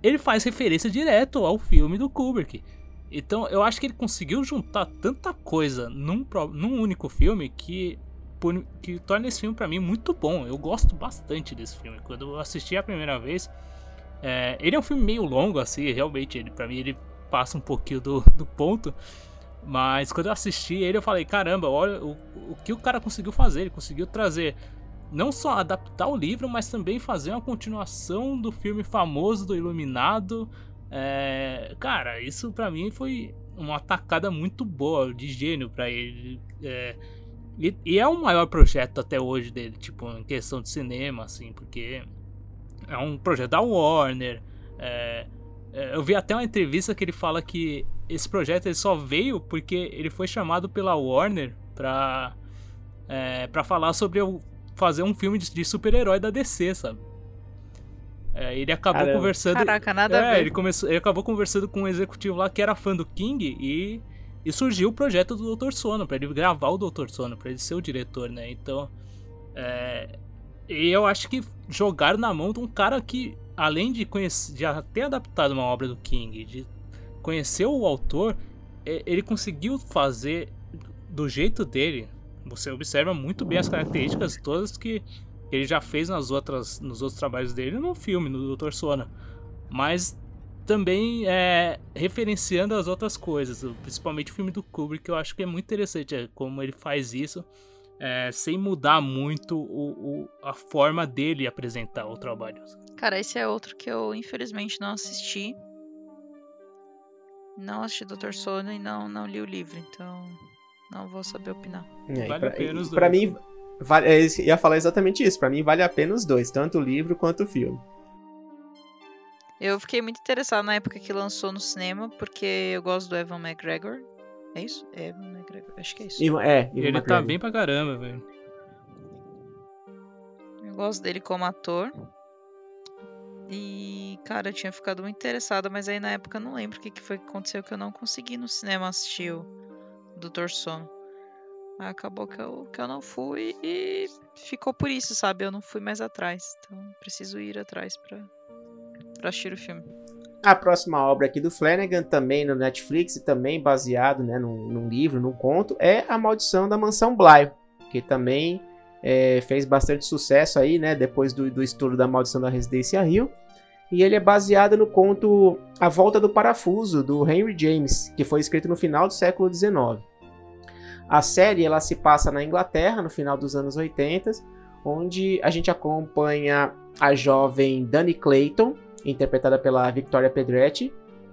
ele faz referência direto ao filme do Kubrick. Então eu acho que ele conseguiu juntar tanta coisa num, num único filme que, por- que torna esse filme pra mim muito bom. Eu gosto bastante desse filme. Quando eu assisti a primeira vez, é, ele é um filme meio longo, assim, realmente. Ele, pra mim ele passa um pouquinho do, do ponto. Mas quando eu assisti ele, eu falei: caramba, olha o, o que o cara conseguiu fazer. Ele conseguiu trazer não só adaptar o livro, mas também fazer uma continuação do filme famoso do Iluminado. É, cara, isso pra mim foi uma tacada muito boa, de gênio pra ele. É, e, e é o maior projeto até hoje dele, tipo, em questão de cinema, assim, porque é um projeto da Warner. é, eu vi até uma entrevista que ele fala que esse projeto ele só veio porque ele foi chamado pela Warner pra, é, pra falar sobre o, fazer um filme de, de super-herói da DC, sabe? É, ele acabou Caramba. conversando. Caraca, nada a É, ver. ele, começou, ele acabou conversando com um executivo lá que era fã do King e, e surgiu o projeto do Dr. Sono, pra ele gravar o Dr. Sono, pra ele ser o diretor, né? Então. É, e eu acho que jogaram na mão de um cara que, além de conhecer, já ter adaptado uma obra do King, de conhecer o autor, ele conseguiu fazer do jeito dele. Você observa muito bem as características todas que ele já fez nas outras, nos outros trabalhos dele no filme, no Dr. Sona. Mas também é, referenciando as outras coisas, principalmente o filme do Kubrick, eu acho que é muito interessante é, como ele faz isso, é, sem mudar muito o, o- a forma dele apresentar o trabalho. Cara, esse é outro que eu infelizmente não assisti. Não assisti Dr. Sono e não, não li o livro, então não vou saber opinar. É, Vale pra, a pena os e pra dois. mim, vale, é isso- ia falar exatamente isso. Pra mim, vale a pena os dois, tanto o livro quanto o filme. Eu fiquei muito interessado na época que lançou no cinema, porque eu gosto do Evan McGregor. É isso? É Evan McGregor, acho que é isso. É, o ele tá McGregor. bem pra caramba, velho. gosto dele como ator. E, cara, eu tinha ficado muito interessada, mas aí na época eu não lembro o que, foi que aconteceu que eu não consegui no cinema assistir o Doutor Sono. Aí acabou que eu, que eu não fui e ficou por isso, sabe? Eu não fui mais atrás. Então preciso ir atrás pra, pra assistir o filme. A próxima obra aqui do Flanagan, também no Netflix e também baseado né, num, num livro, num conto, é A Maldição da Mansão Bly, que também é, fez bastante sucesso aí, né, depois do, do estudo da Maldição da Residência Rio. E ele é baseado no conto A Volta do Parafuso, do Henry James, que foi escrito no final do século XIX. A série ela se passa na Inglaterra, no final dos anos 80, onde a gente acompanha a jovem Dani Clayton, interpretada pela Victoria Pedretti,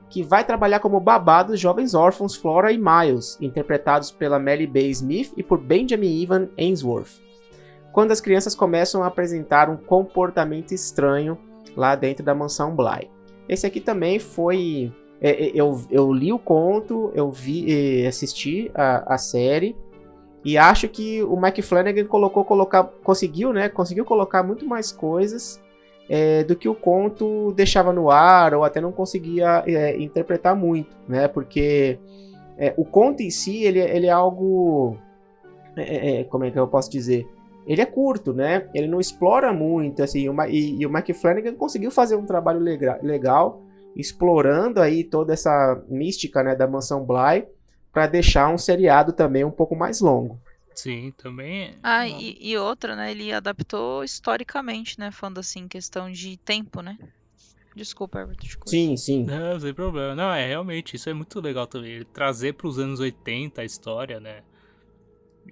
que vai trabalhar como babá dos jovens órfãos Flora e Miles, interpretados pela Melly Bay Smith e por Benjamin Ivan Ainsworth. Quando as crianças começam a apresentar um comportamento estranho lá dentro da mansão Bly. Esse aqui também foi. É, é, eu, eu li o conto, eu vi, assisti a, a série e acho que o Mike Flanagan colocou, colocar, conseguiu, né? Conseguiu colocar muito mais coisas é, do que o conto deixava no ar ou até não conseguia é, interpretar muito, né? Porque é, o conto em si ele, ele é algo, é, é, como é que eu posso dizer? Ele é curto, né? Ele não explora muito, assim. Uma, e, e, o Mike Flanagan conseguiu fazer um trabalho legal, legal explorando aí toda essa mística, né, da mansão Bly, para deixar um seriado também um pouco mais longo. Sim, também. Ah, e, e, outra, né? Ele adaptou historicamente, né? Falando assim, questão de tempo, né? Desculpa, Herbert. Desculpa. Sim, sim. Não, sem problema. Não, é realmente, isso é muito legal também. Ele trazer para os anos 80 a história, né?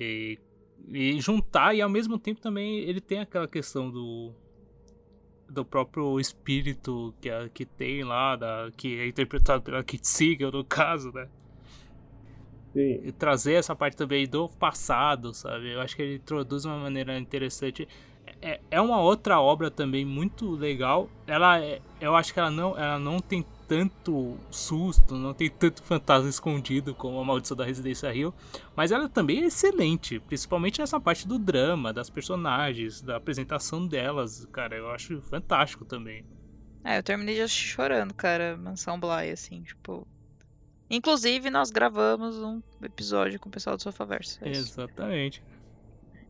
E, e juntar, e ao mesmo tempo também ele tem aquela questão do. Do próprio espírito que, que tem lá, da, que é interpretado pela Kit Siegel, no caso, né? E trazer essa parte também do passado, sabe? Eu acho que ele introduz de uma maneira interessante. É, é uma outra obra também muito legal. Ela, é, eu acho que ela não, ela não tem tanto susto, não tem tanto fantasma escondido como a Maldição da Residência Rio, mas ela também é excelente, principalmente essa parte do drama, das personagens, da apresentação delas, cara, eu acho fantástico também. É, eu terminei já chorando, cara, Mansão Bly, assim, tipo, Inclusive, nós gravamos um episódio com o pessoal do Sofaverso. É Exatamente.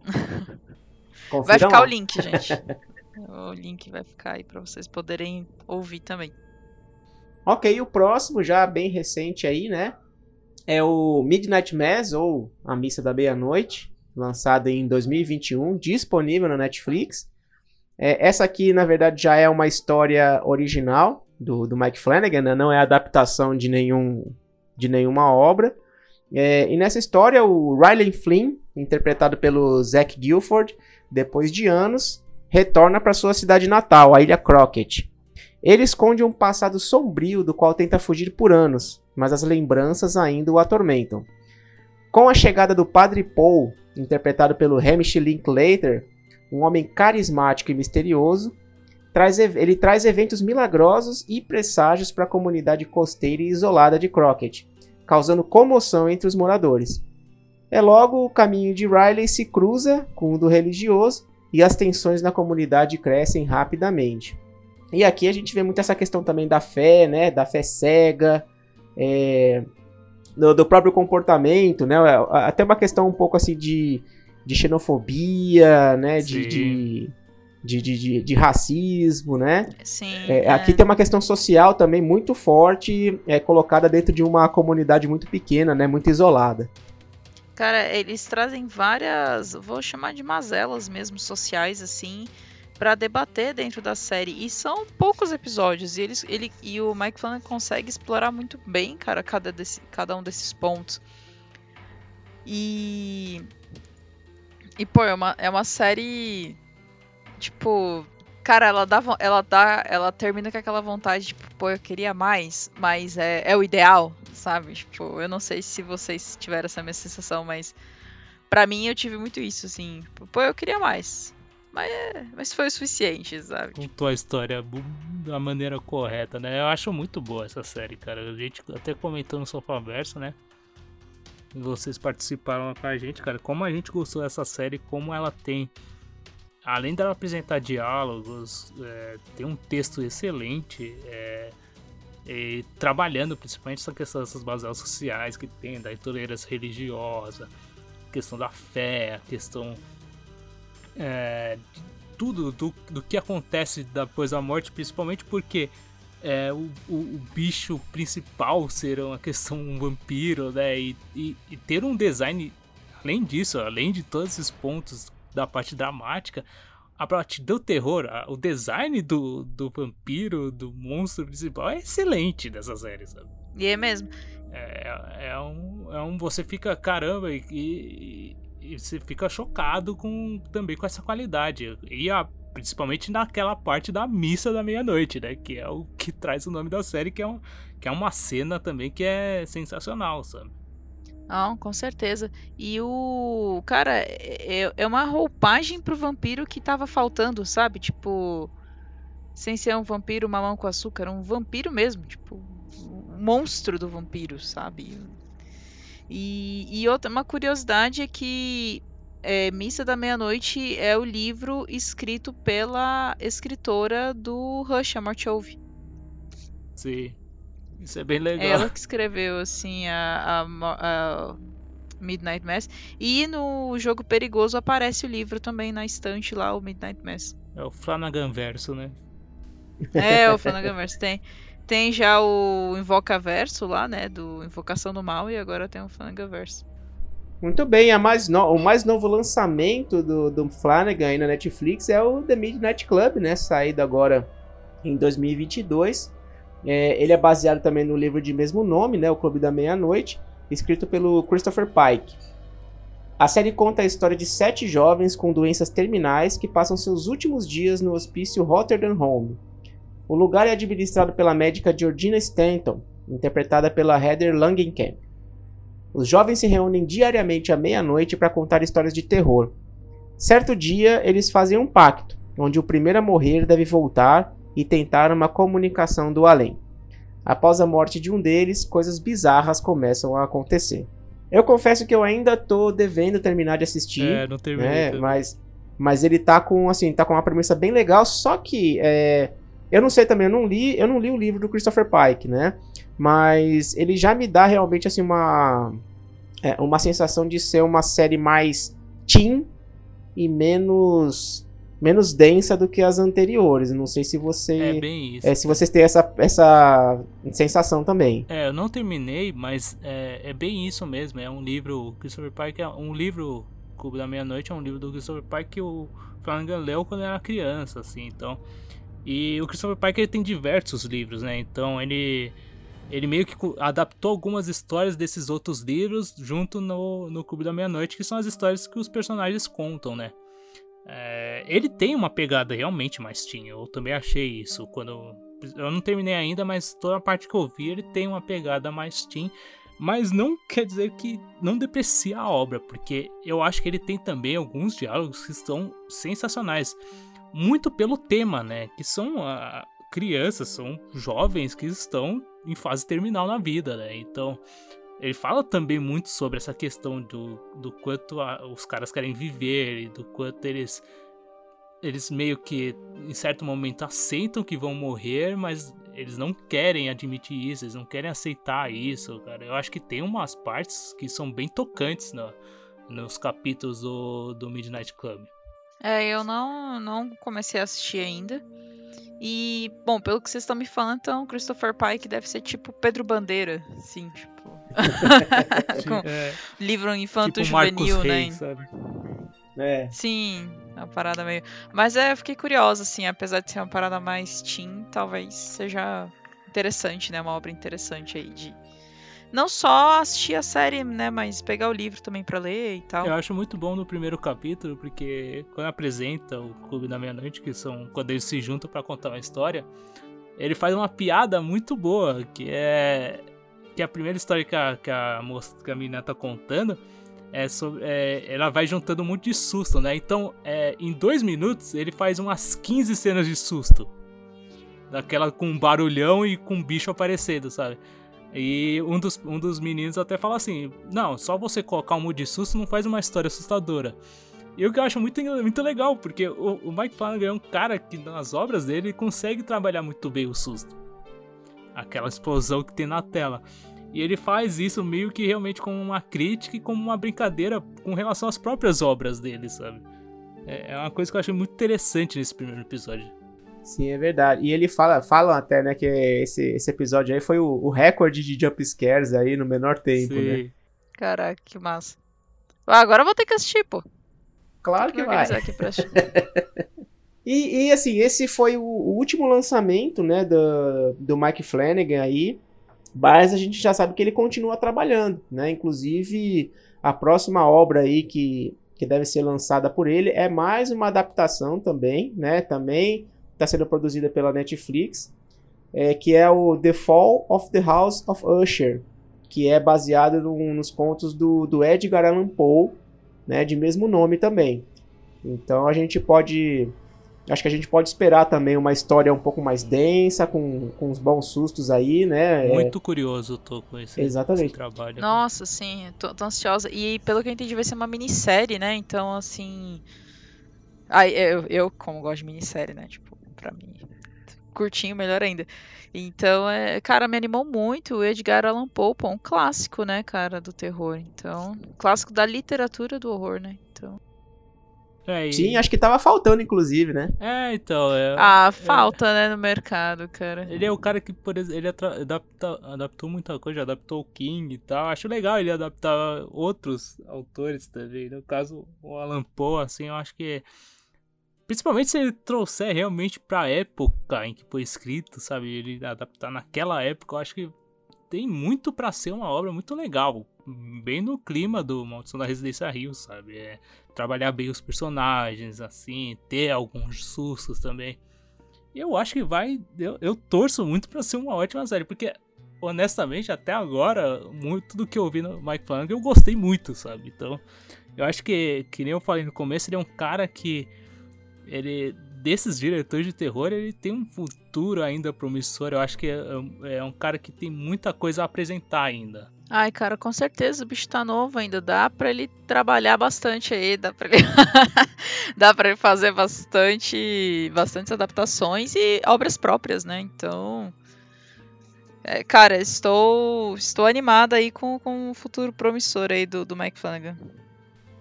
vai ficar lá. o link, gente. o link vai ficar aí para vocês poderem ouvir também. Ok, o próximo, já bem recente aí, né? É o Midnight Mass, ou A Missa da Meia-Noite, lançado em 2021, disponível na Netflix. É, essa aqui, na verdade, já é uma história original do, do Mike Flanagan, né? não é adaptação de nenhum de nenhuma obra. É, e nessa história, o Riley Flynn, interpretado pelo Zach Guilford, depois de anos, retorna para sua cidade natal, a Ilha Crockett. Ele esconde um passado sombrio do qual tenta fugir por anos, mas as lembranças ainda o atormentam. Com a chegada do Padre Paul, interpretado pelo Hamish Linklater, um homem carismático e misterioso, traz, ele traz eventos milagrosos e presságios para a comunidade costeira e isolada de Crockett, causando comoção entre os moradores. É logo o caminho de Riley se cruza com o do religioso e as tensões na comunidade crescem rapidamente. E aqui a gente vê muito essa questão também da fé, né, da fé cega, é, do, do, próprio comportamento, né, até uma questão um pouco assim de, de xenofobia, né, de, de de, de, de, racismo, né? Sim. É, é. Aqui tem uma questão social também muito forte, é colocada dentro de uma comunidade muito pequena, né? Muito isolada. Cara, eles trazem várias, vou chamar de mazelas mesmo sociais assim, para debater dentro da série. E são poucos episódios e eles, ele e o Mike Flanagan consegue explorar muito bem, cara, cada, desse, cada um desses pontos. E e pô, é uma, é uma série Tipo, cara, ela dá, ela dá, ela termina com aquela vontade, tipo, pô, eu queria mais, mas é, é o ideal, sabe? Tipo, eu não sei se vocês tiveram essa mesma sensação, mas para mim eu tive muito isso, assim, tipo, pô, eu queria mais. Mas, mas foi o suficiente, sabe? Contou a história da maneira correta, né? Eu acho muito boa essa série, cara. A gente até comentou no Sofaverso, né? E vocês participaram com a gente, cara. Como a gente gostou dessa série, como ela tem além dela apresentar diálogos, é, tem um texto excelente, é, e trabalhando principalmente essa questão dessas bases sociais que tem, da intolerância religiosa, questão da fé, a questão é, tudo do, do que acontece depois da morte, principalmente porque é, o, o, o, bicho principal ser uma questão um vampiro, né? E, e, e, ter um design, além disso, além de todos esses pontos da parte dramática, a parte do terror, a, o design do, do vampiro, do monstro principal é excelente dessa série, sabe? E é mesmo. É, é, um, é um. Você fica, caramba, e, e, e você fica chocado com também com essa qualidade. E a principalmente naquela parte da missa da meia-noite, né? Que é o que traz o nome da série, que é, um, que é uma cena também que é sensacional, sabe? Não, com certeza. E o. Cara, é, é, é uma roupagem pro vampiro que tava faltando, sabe? Tipo. Sem ser um vampiro mamão com açúcar, um vampiro mesmo, tipo. Um monstro do vampiro, sabe? E, e outra, uma curiosidade é que é, Missa da Meia-Noite é o livro escrito pela escritora do Rush, a Morte Ouve. Sim. Isso é bem legal. Ela que escreveu, assim, a, a, a, Midnight Mass. E no Jogo Perigoso aparece o livro também na estante lá, o Midnight Mass. É o Flanagan Verso, né? É, o Flanagan Verso. Tem, tem já o Invoca Verso lá, né? Do Invocação do Mal, e agora tem o Flanagan Verso. Muito bem, mais no... o mais novo lançamento do, do Flanagan aí na Netflix é o The Midnight Club, né? Saído agora em 2022. É, ele é baseado também no livro de mesmo nome, né? O Clube da Meia-Noite, escrito pelo Christopher Pike. A série conta a história de sete jovens com doenças terminais que passam seus últimos dias no hospício Rotterdam Home. O lugar é administrado pela médica Georgina Stanton, interpretada pela Heather Langenkamp. Os jovens se reúnem diariamente à meia-noite para contar histórias de terror. Certo dia, eles fazem um pacto, onde o primeiro a morrer deve voltar e tentar uma comunicação do além. Após a morte de um deles, coisas bizarras começam a acontecer. Eu confesso que eu ainda tô devendo terminar de assistir, é, não terminei, né? mas mas ele tá com assim, tá com uma premissa bem legal, só que é, eu não sei também, eu não li, eu não li o livro do Christopher Pike, né? Mas ele já me dá realmente assim uma é, uma sensação de ser uma série mais teen e menos menos densa do que as anteriores. Não sei se você é bem isso. É, se vocês têm essa, essa sensação também. É, eu não terminei, mas é, é bem isso mesmo. É um livro Christopher Pike é um livro Clube da Meia-Noite é um livro do Christopher Pike que o Flanagan leu quando era criança, assim. Então, e o Christopher Pike tem diversos livros, né? Então ele ele meio que adaptou algumas histórias desses outros livros junto no, no Clube da Meia-Noite, que são as histórias que os personagens contam, né? É, ele tem uma pegada realmente mais teen, eu também achei isso. quando Eu não terminei ainda, mas toda a parte que eu vi ele tem uma pegada mais teen. Mas não quer dizer que não deprecia a obra, porque eu acho que ele tem também alguns diálogos que estão sensacionais. Muito pelo tema, né? Que são uh, crianças, são jovens que estão em fase terminal na vida, né? Então, ele fala também muito sobre essa questão do, do quanto a, os caras querem viver e do quanto eles eles meio que em certo momento aceitam que vão morrer, mas eles não querem admitir isso, eles não querem aceitar isso, cara. Eu acho que tem umas partes que são bem tocantes no, nos capítulos do, do Midnight Club. É, eu não, não comecei a assistir ainda. E, bom, pelo que vocês estão me falando, então, Christopher Pike deve ser tipo Pedro Bandeira, assim, tipo. Com é, livro infanto-juvenil, tipo né? Sabe? É. Sim, uma parada meio. Mas é, eu fiquei curiosa, assim, apesar de ser uma parada mais teen, talvez seja interessante, né? Uma obra interessante aí de não só assistir a série, né, mas pegar o livro também para ler e tal. Eu acho muito bom no primeiro capítulo, porque quando apresenta o Clube da Meia-Noite, que são quando eles se juntam para contar uma história, ele faz uma piada muito boa, que é que a primeira história que a, que a moça, que a menina tá contando, é sobre, é, ela vai juntando muito de susto, né? Então, é, em dois minutos, ele faz umas 15 cenas de susto. Daquela com barulhão e com bicho aparecendo, sabe? E um dos, um dos meninos até fala assim: Não, só você colocar um mood de susto não faz uma história assustadora. E o que eu acho muito, muito legal, porque o, o Mike Flanagan é um cara que nas obras dele consegue trabalhar muito bem o susto. Aquela explosão que tem na tela. E ele faz isso meio que realmente como uma crítica e como uma brincadeira com relação às próprias obras dele, sabe? É, é uma coisa que eu acho muito interessante nesse primeiro episódio. Sim, é verdade. E ele fala, falam até, né, que esse, esse episódio aí foi o, o recorde de jump scares aí no menor tempo, Sim. né? Caraca, que massa. Ah, agora eu vou ter que assistir, pô. Claro que vai. E, e, assim, esse foi o, o último lançamento, né, do, do Mike Flanagan aí, mas a gente já sabe que ele continua trabalhando, né, inclusive a próxima obra aí que, que deve ser lançada por ele é mais uma adaptação também, né, também está sendo produzida pela Netflix, é, que é o The Fall of the House of Usher, que é baseado no- nos contos do, do Edgar Allan Poe, né, de mesmo nome também. Então a gente pode Acho que a gente pode esperar também uma história um pouco mais densa, com, com uns bons sustos aí, né? É, Muito curioso eu tô com esse, Exatamente. esse trabalho. Nossa, sim, eu tô, tô ansiosa. E pelo que eu entendi, vai ser uma minissérie, né? Então, assim. Ai, eu, eu, como gosto de minissérie, né? Tipo, pra mim, curtinho, melhor ainda. Então, é, cara, me animou muito o Edgar Allan Poe, pô, um clássico, né, cara, do terror. Então, clássico da literatura do horror, né? Então. É, e- Sim, acho que tava faltando, inclusive, né? é, então. É, Ah, falta, né, no mercado, cara. Ele é o cara que, por exemplo, ele atra- adapta, adaptou muita coisa, adaptou o King e tal. Acho legal ele adaptar outros autores também. No caso, o Alan Poe, assim, eu acho que. Principalmente se ele trouxer realmente pra época em que foi escrito, sabe? Ele adaptar naquela época, eu acho que tem muito pra ser uma obra muito legal. Bem no clima do Maldição da Residência Rio, sabe? É, trabalhar bem os personagens, assim, ter alguns sustos também. Eu acho que vai. Eu, eu torço muito pra ser uma ótima série, porque, honestamente, até agora, muito do que eu vi no Mike Flanagan eu gostei muito, sabe? Então, eu acho que, que nem eu falei no começo, ele é um cara que. Ele. Desses diretores de terror, ele tem um futuro ainda promissor. Eu acho que é, é um cara que tem muita coisa a apresentar ainda. Ai, cara, com certeza o bicho tá novo ainda. Dá pra ele trabalhar bastante aí, dá pra ele, dá pra ele fazer bastante, bastantes adaptações e obras próprias, né? Então, é, cara, estou, estou animada aí com, com o futuro promissor aí do, do Mike Flanagan.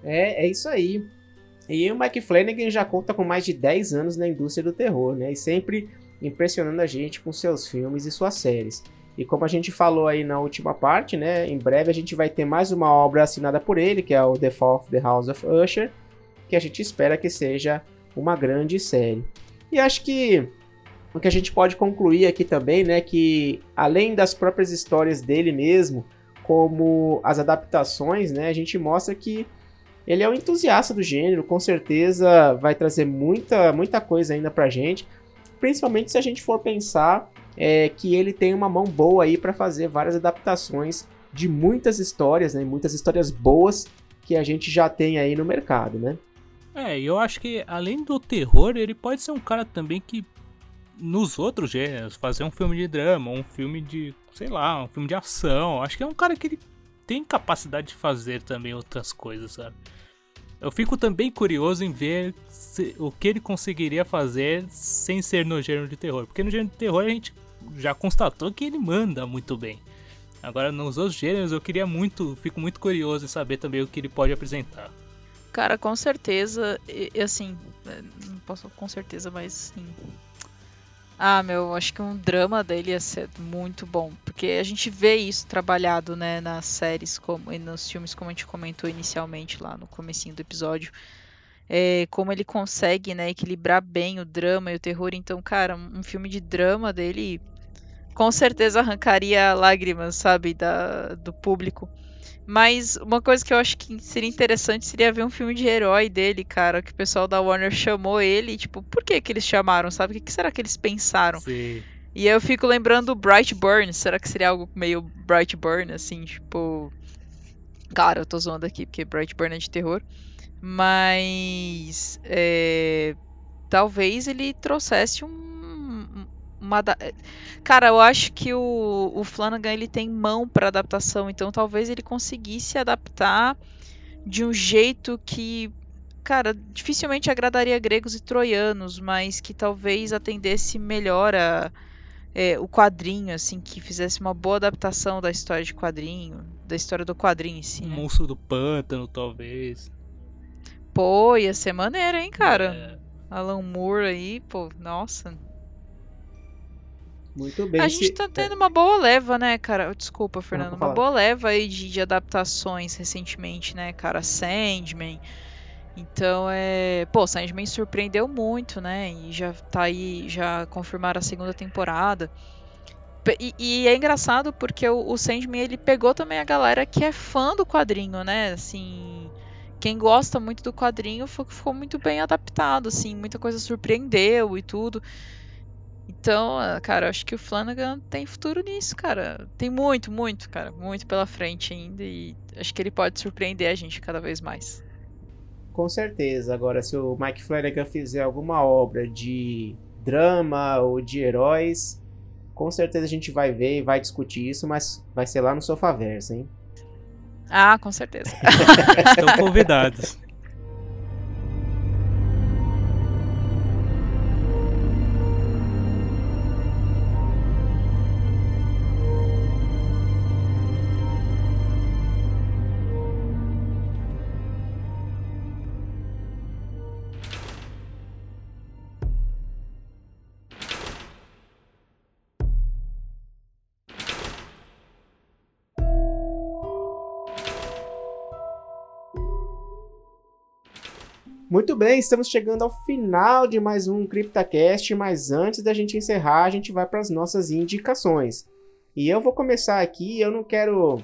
É, é isso aí. E o Mike Flanagan já conta com mais de 10 anos na indústria do terror, né? E sempre impressionando a gente com seus filmes e suas séries. E como a gente falou aí na última parte, né? Em breve a gente vai ter mais uma obra assinada por ele, que é o The Fall of the House of Usher, que a gente espera que seja uma grande série. E acho que o que a gente pode concluir aqui também, né, que além das próprias histórias dele mesmo, como as adaptações, né, a gente mostra que ele é um entusiasta do gênero, com certeza vai trazer muita, muita coisa ainda pra gente, principalmente se a gente for pensar é, que ele tem uma mão boa aí para fazer várias adaptações de muitas histórias, né, muitas histórias boas que a gente já tem aí no mercado, né? É, eu acho que além do terror, ele pode ser um cara também que nos outros gêneros, fazer um filme de drama, um filme de, sei lá, um filme de ação. Acho que é um cara que ele tem capacidade de fazer também outras coisas, sabe? Eu fico também curioso em ver se- o que ele conseguiria fazer sem ser no gênero de terror. Porque no gênero de terror a gente já constatou que ele manda muito bem. Agora nos outros gêneros eu queria muito, fico muito curioso em saber também o que ele pode apresentar. Cara, com certeza, assim, é, não posso com certeza, mas sim. Ah, meu, acho que um drama dele ia ser muito bom, porque a gente vê isso trabalhado, né, nas séries como, e nos filmes, como a gente comentou inicialmente lá no comecinho do episódio. É, como ele consegue, né, equilibrar bem o drama e o terror. Então, cara, um, filme de drama dele com certeza arrancaria lágrimas, sabe, da, do público. Mas uma coisa que eu acho que seria interessante seria ver um filme de herói dele, cara, que o pessoal da Warner chamou ele, tipo, por que que eles chamaram, sabe? O que, que será que eles pensaram? Sim. E eu fico lembrando o Brightburn, será que seria algo meio Brightburn, assim, tipo... Cara, eu tô zoando aqui, porque Brightburn é de terror. Mas... é, Talvez ele trouxesse um... Uma da- Cara, eu acho que o, o Flanagan ele tem mão para adaptação, então talvez ele conseguisse adaptar de um jeito que cara, dificilmente agradaria gregos e troianos, mas que talvez atendesse melhor a é, o quadrinho, assim, que fizesse uma boa adaptação da história de quadrinho, da história do quadrinho em si. Né? monstro do pântano, talvez. Pô, ia ser maneiro, hein, cara? É, Alan Moore aí, pô, nossa. Muito bem. A se- gente tá tendo uma boa leva, né, cara? Desculpa, Fernando. Uma boa leva aí de, de adaptações recentemente, né, cara? Sandman. Então é. Pô, Sandman surpreendeu muito, né? E já tá aí, já confirmaram a segunda temporada. E, e é engraçado porque o, o Sandman ele pegou também a galera que é fã do quadrinho, né? Assim. Quem gosta muito do quadrinho foi- ficou muito bem adaptado, assim, muita coisa surpreendeu e tudo. Então, ah, cara, eu acho que o Flanagan tem futuro nisso, cara. Tem muito, muito, cara, muito pela frente ainda e acho que ele pode surpreender a gente cada vez mais. Com certeza. Agora, se o Mike Flanagan fizer alguma obra de drama ou de heróis, com certeza a gente vai ver e vai discutir isso, mas vai ser lá no Sofaverso, hein? Ah, com certeza. Estão convidados. Muito bem, estamos chegando ao final de mais um CryptaCast, mas antes da gente encerrar, a gente vai para as nossas indicações. E eu vou começar aqui, eu não quero.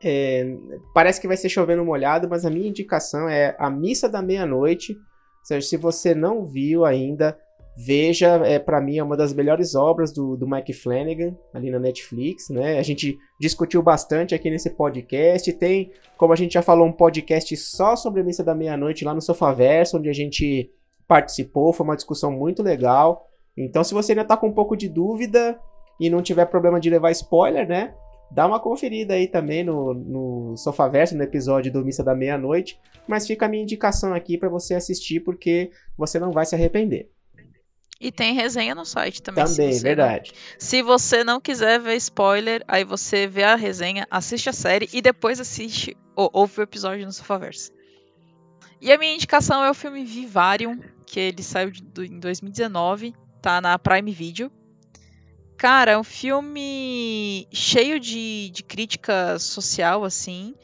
é, parece que vai ser chovendo molhado, mas a minha indicação é A Missa da Meia-Noite. Ou seja, se você não viu ainda, veja, é, para mim é uma das melhores obras do, do Mike Flanagan, ali na Netflix. Né? A gente discutiu bastante aqui nesse podcast. Tem como a gente já falou, um podcast só sobre a missa da meia-noite lá no Sofaverso, onde a gente participou, foi uma discussão muito legal. Então, se você ainda tá com um pouco de dúvida e não tiver problema de levar spoiler, né? Dá uma conferida aí também no, no Sofaverso, no episódio do Missa da Meia-Noite. Mas fica a minha indicação aqui para você assistir, porque você não vai se arrepender. E tem resenha no site também. se Também, você verdade. Não, se você não quiser ver spoiler, aí você vê a resenha, assiste a série e depois assiste ou ouve o episódio no Sofaverso. E a minha indicação é o filme Vivarium, que ele saiu de- do- em 2019, tá na Prime Video. Cara, é um filme cheio de, de crítica social, assim,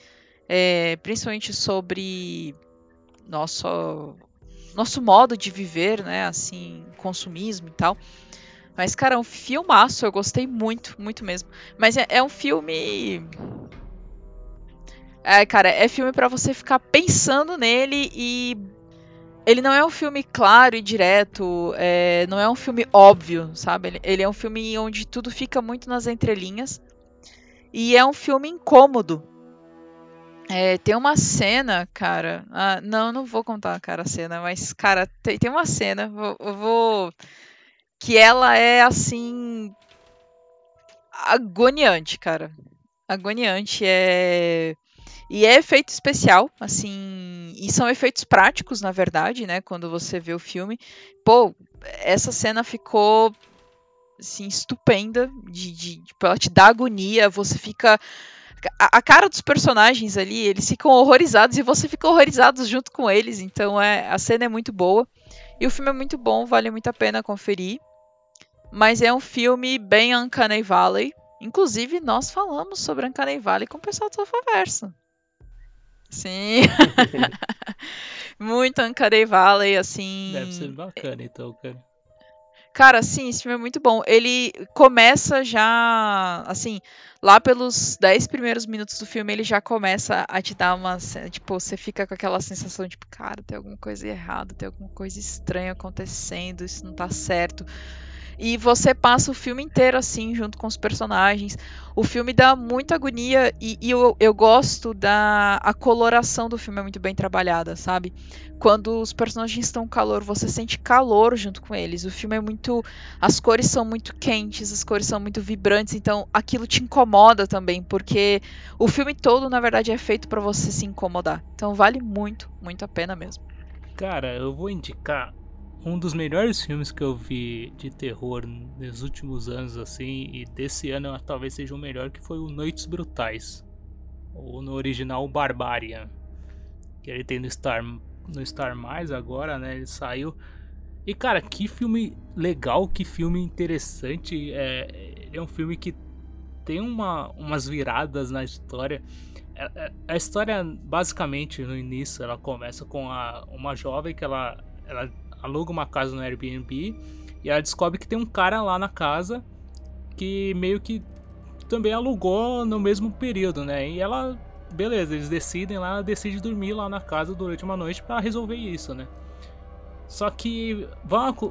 é, principalmente sobre nosso, nosso modo de viver, né, assim, consumismo e tal. Mas, cara, é um filmaço, eu gostei muito, muito mesmo. Mas é, é um filme. É, cara, é filme pra você ficar pensando nele e. Ele não é um filme claro e direto, é, não é um filme óbvio, sabe? Ele, ele é um filme onde tudo fica muito nas entrelinhas. E é um filme incômodo. É, tem uma cena, cara. ah, não, não vou contar, cara, a cena, mas, cara, tem, tem uma cena. vou- Eu vou que ela é assim agoniante, cara. Agoniante é e é efeito especial, assim, e são efeitos práticos, na verdade, né, quando você vê o filme. Pô, essa cena ficou assim estupenda de, de, de ela te dá agonia, você fica a, a cara dos personagens ali, eles ficam horrorizados e você fica horrorizado junto com eles, então é a cena é muito boa. E o filme é muito bom, vale muito a pena conferir. Mas é um filme bem Uncanny Valley. Inclusive, nós falamos sobre Uncanny Valley com o pessoal do Sofaverso. Sim. muito Uncanny Valley, assim. Deve ser bacana, então, cara. Cara, sim, esse filme é muito bom. Ele começa já, assim, lá pelos 10 primeiros minutos do filme, ele já começa a te dar uma. Tipo, você fica com aquela sensação, tipo, cara, tem alguma coisa errada, tem alguma coisa estranha acontecendo, isso não tá certo. E você passa o filme inteiro assim, junto com os personagens. O filme dá muita agonia e, e eu, eu gosto da. A coloração do filme é muito bem trabalhada, sabe? Quando os personagens estão calor, você sente calor junto com eles. O filme é muito. As cores são muito quentes, as cores são muito vibrantes, então aquilo te incomoda também, porque o filme todo, na verdade, é feito para você se incomodar. Então vale muito, muito a pena mesmo. Cara, eu vou indicar um dos melhores filmes que eu vi de terror nos últimos anos, assim, e desse ano talvez seja o melhor, que foi o Noites Brutais. Ou no original Barbarian. Que ele tem no Star, no Star Mais agora, né? Ele saiu. E cara, que filme legal, que filme interessante. É, é um filme que tem uma, umas viradas na história. É, é, a história, basicamente, no início, ela começa com a, uma jovem que ela, ela aluga uma casa no Airbnb e ela descobre que tem um cara lá na casa que meio que também alugou no mesmo período, né? E ela, beleza, eles decidem lá, ela decide dormir lá na casa durante uma noite para resolver isso, né? Só que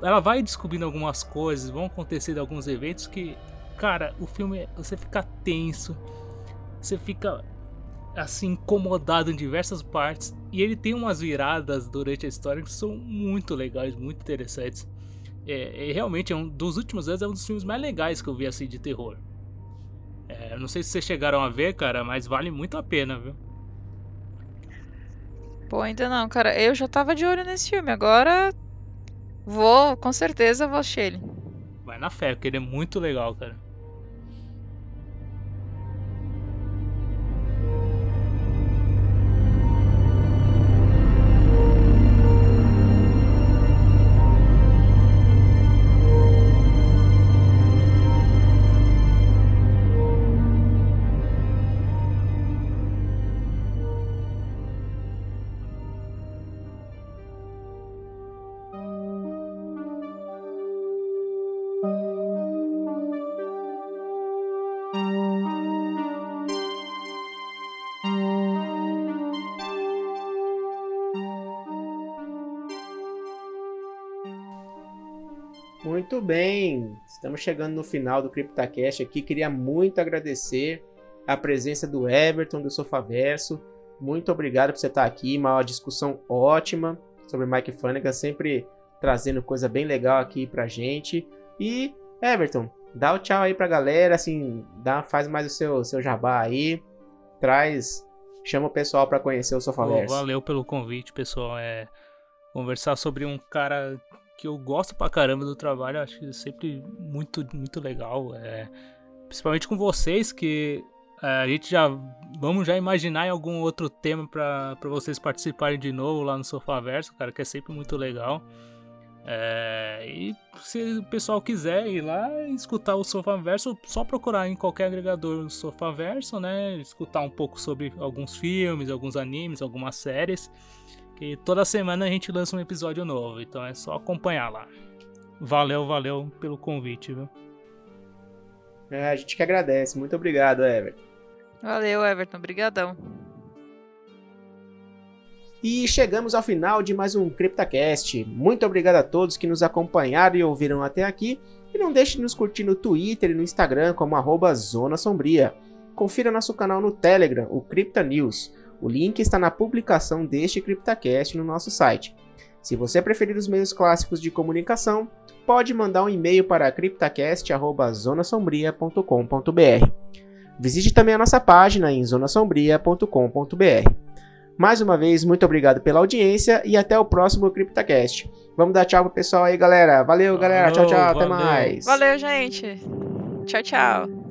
ela vai descobrindo algumas coisas, vão acontecer alguns eventos que, cara, o filme você fica tenso, você fica assim incomodado em diversas partes e ele tem umas viradas durante a história que são muito legais, muito interessantes. É, é realmente é um dos últimos anos é um dos filmes mais legais que eu vi assim de terror. É, não sei se vocês chegaram a ver, cara, mas vale muito a pena, viu? Pô, ainda não, cara. Eu já tava de olho nesse filme. Agora vou, com certeza, vou assistir ele. Vai na fé, porque ele é muito legal, cara. Muito bem, estamos chegando no final do CryptaCast aqui. Queria muito agradecer a presença do Everton do Sofaverso. Muito obrigado por você estar aqui. Uma discussão ótima sobre Mike Flanagan, sempre trazendo coisa bem legal aqui pra gente. E Everton, dá o tchau aí pra galera, assim, dá, faz mais o seu, seu jabá aí, traz, chama o pessoal para conhecer o Sofaverso. Valeu pelo convite, pessoal. É conversar sobre um cara que eu gosto pra caramba do trabalho, acho que é sempre muito, muito legal. É, principalmente com vocês, que é, a gente já. Vamos já imaginar em algum outro tema para vocês participarem de novo lá no Sofaverso, cara, que é sempre muito legal. É, e se o pessoal quiser ir lá e escutar o Sofaverso, só procurar em qualquer agregador do Sofaverso, né? Escutar um pouco sobre alguns filmes, alguns animes, algumas séries. E toda semana a gente lança um episódio novo, então é só acompanhar lá. Valeu, valeu pelo convite, viu? É, a gente que agradece. Muito obrigado, Everton. Valeu, Everton. Obrigadão. E chegamos ao final de mais um CryptaCast. Muito obrigado a todos que nos acompanharam e ouviram até aqui. E não deixe de nos curtir no Twitter e no Instagram como arroba Zona Sombria. Confira nosso canal no Telegram, o Crypta News. O link está na publicação deste CryptaCast no nosso site. Se você preferir os meios clássicos de comunicação, pode mandar um e-mail para cryptacast@zonasombria.com.br. Visite também a nossa página em zonasombria.com.br. Mais uma vez, muito obrigado pela audiência e até o próximo CryptaCast. Vamos dar tchau pro pessoal aí, galera. Valeu, galera. Tchau, tchau. Até mais. Valeu, gente. Tchau, tchau.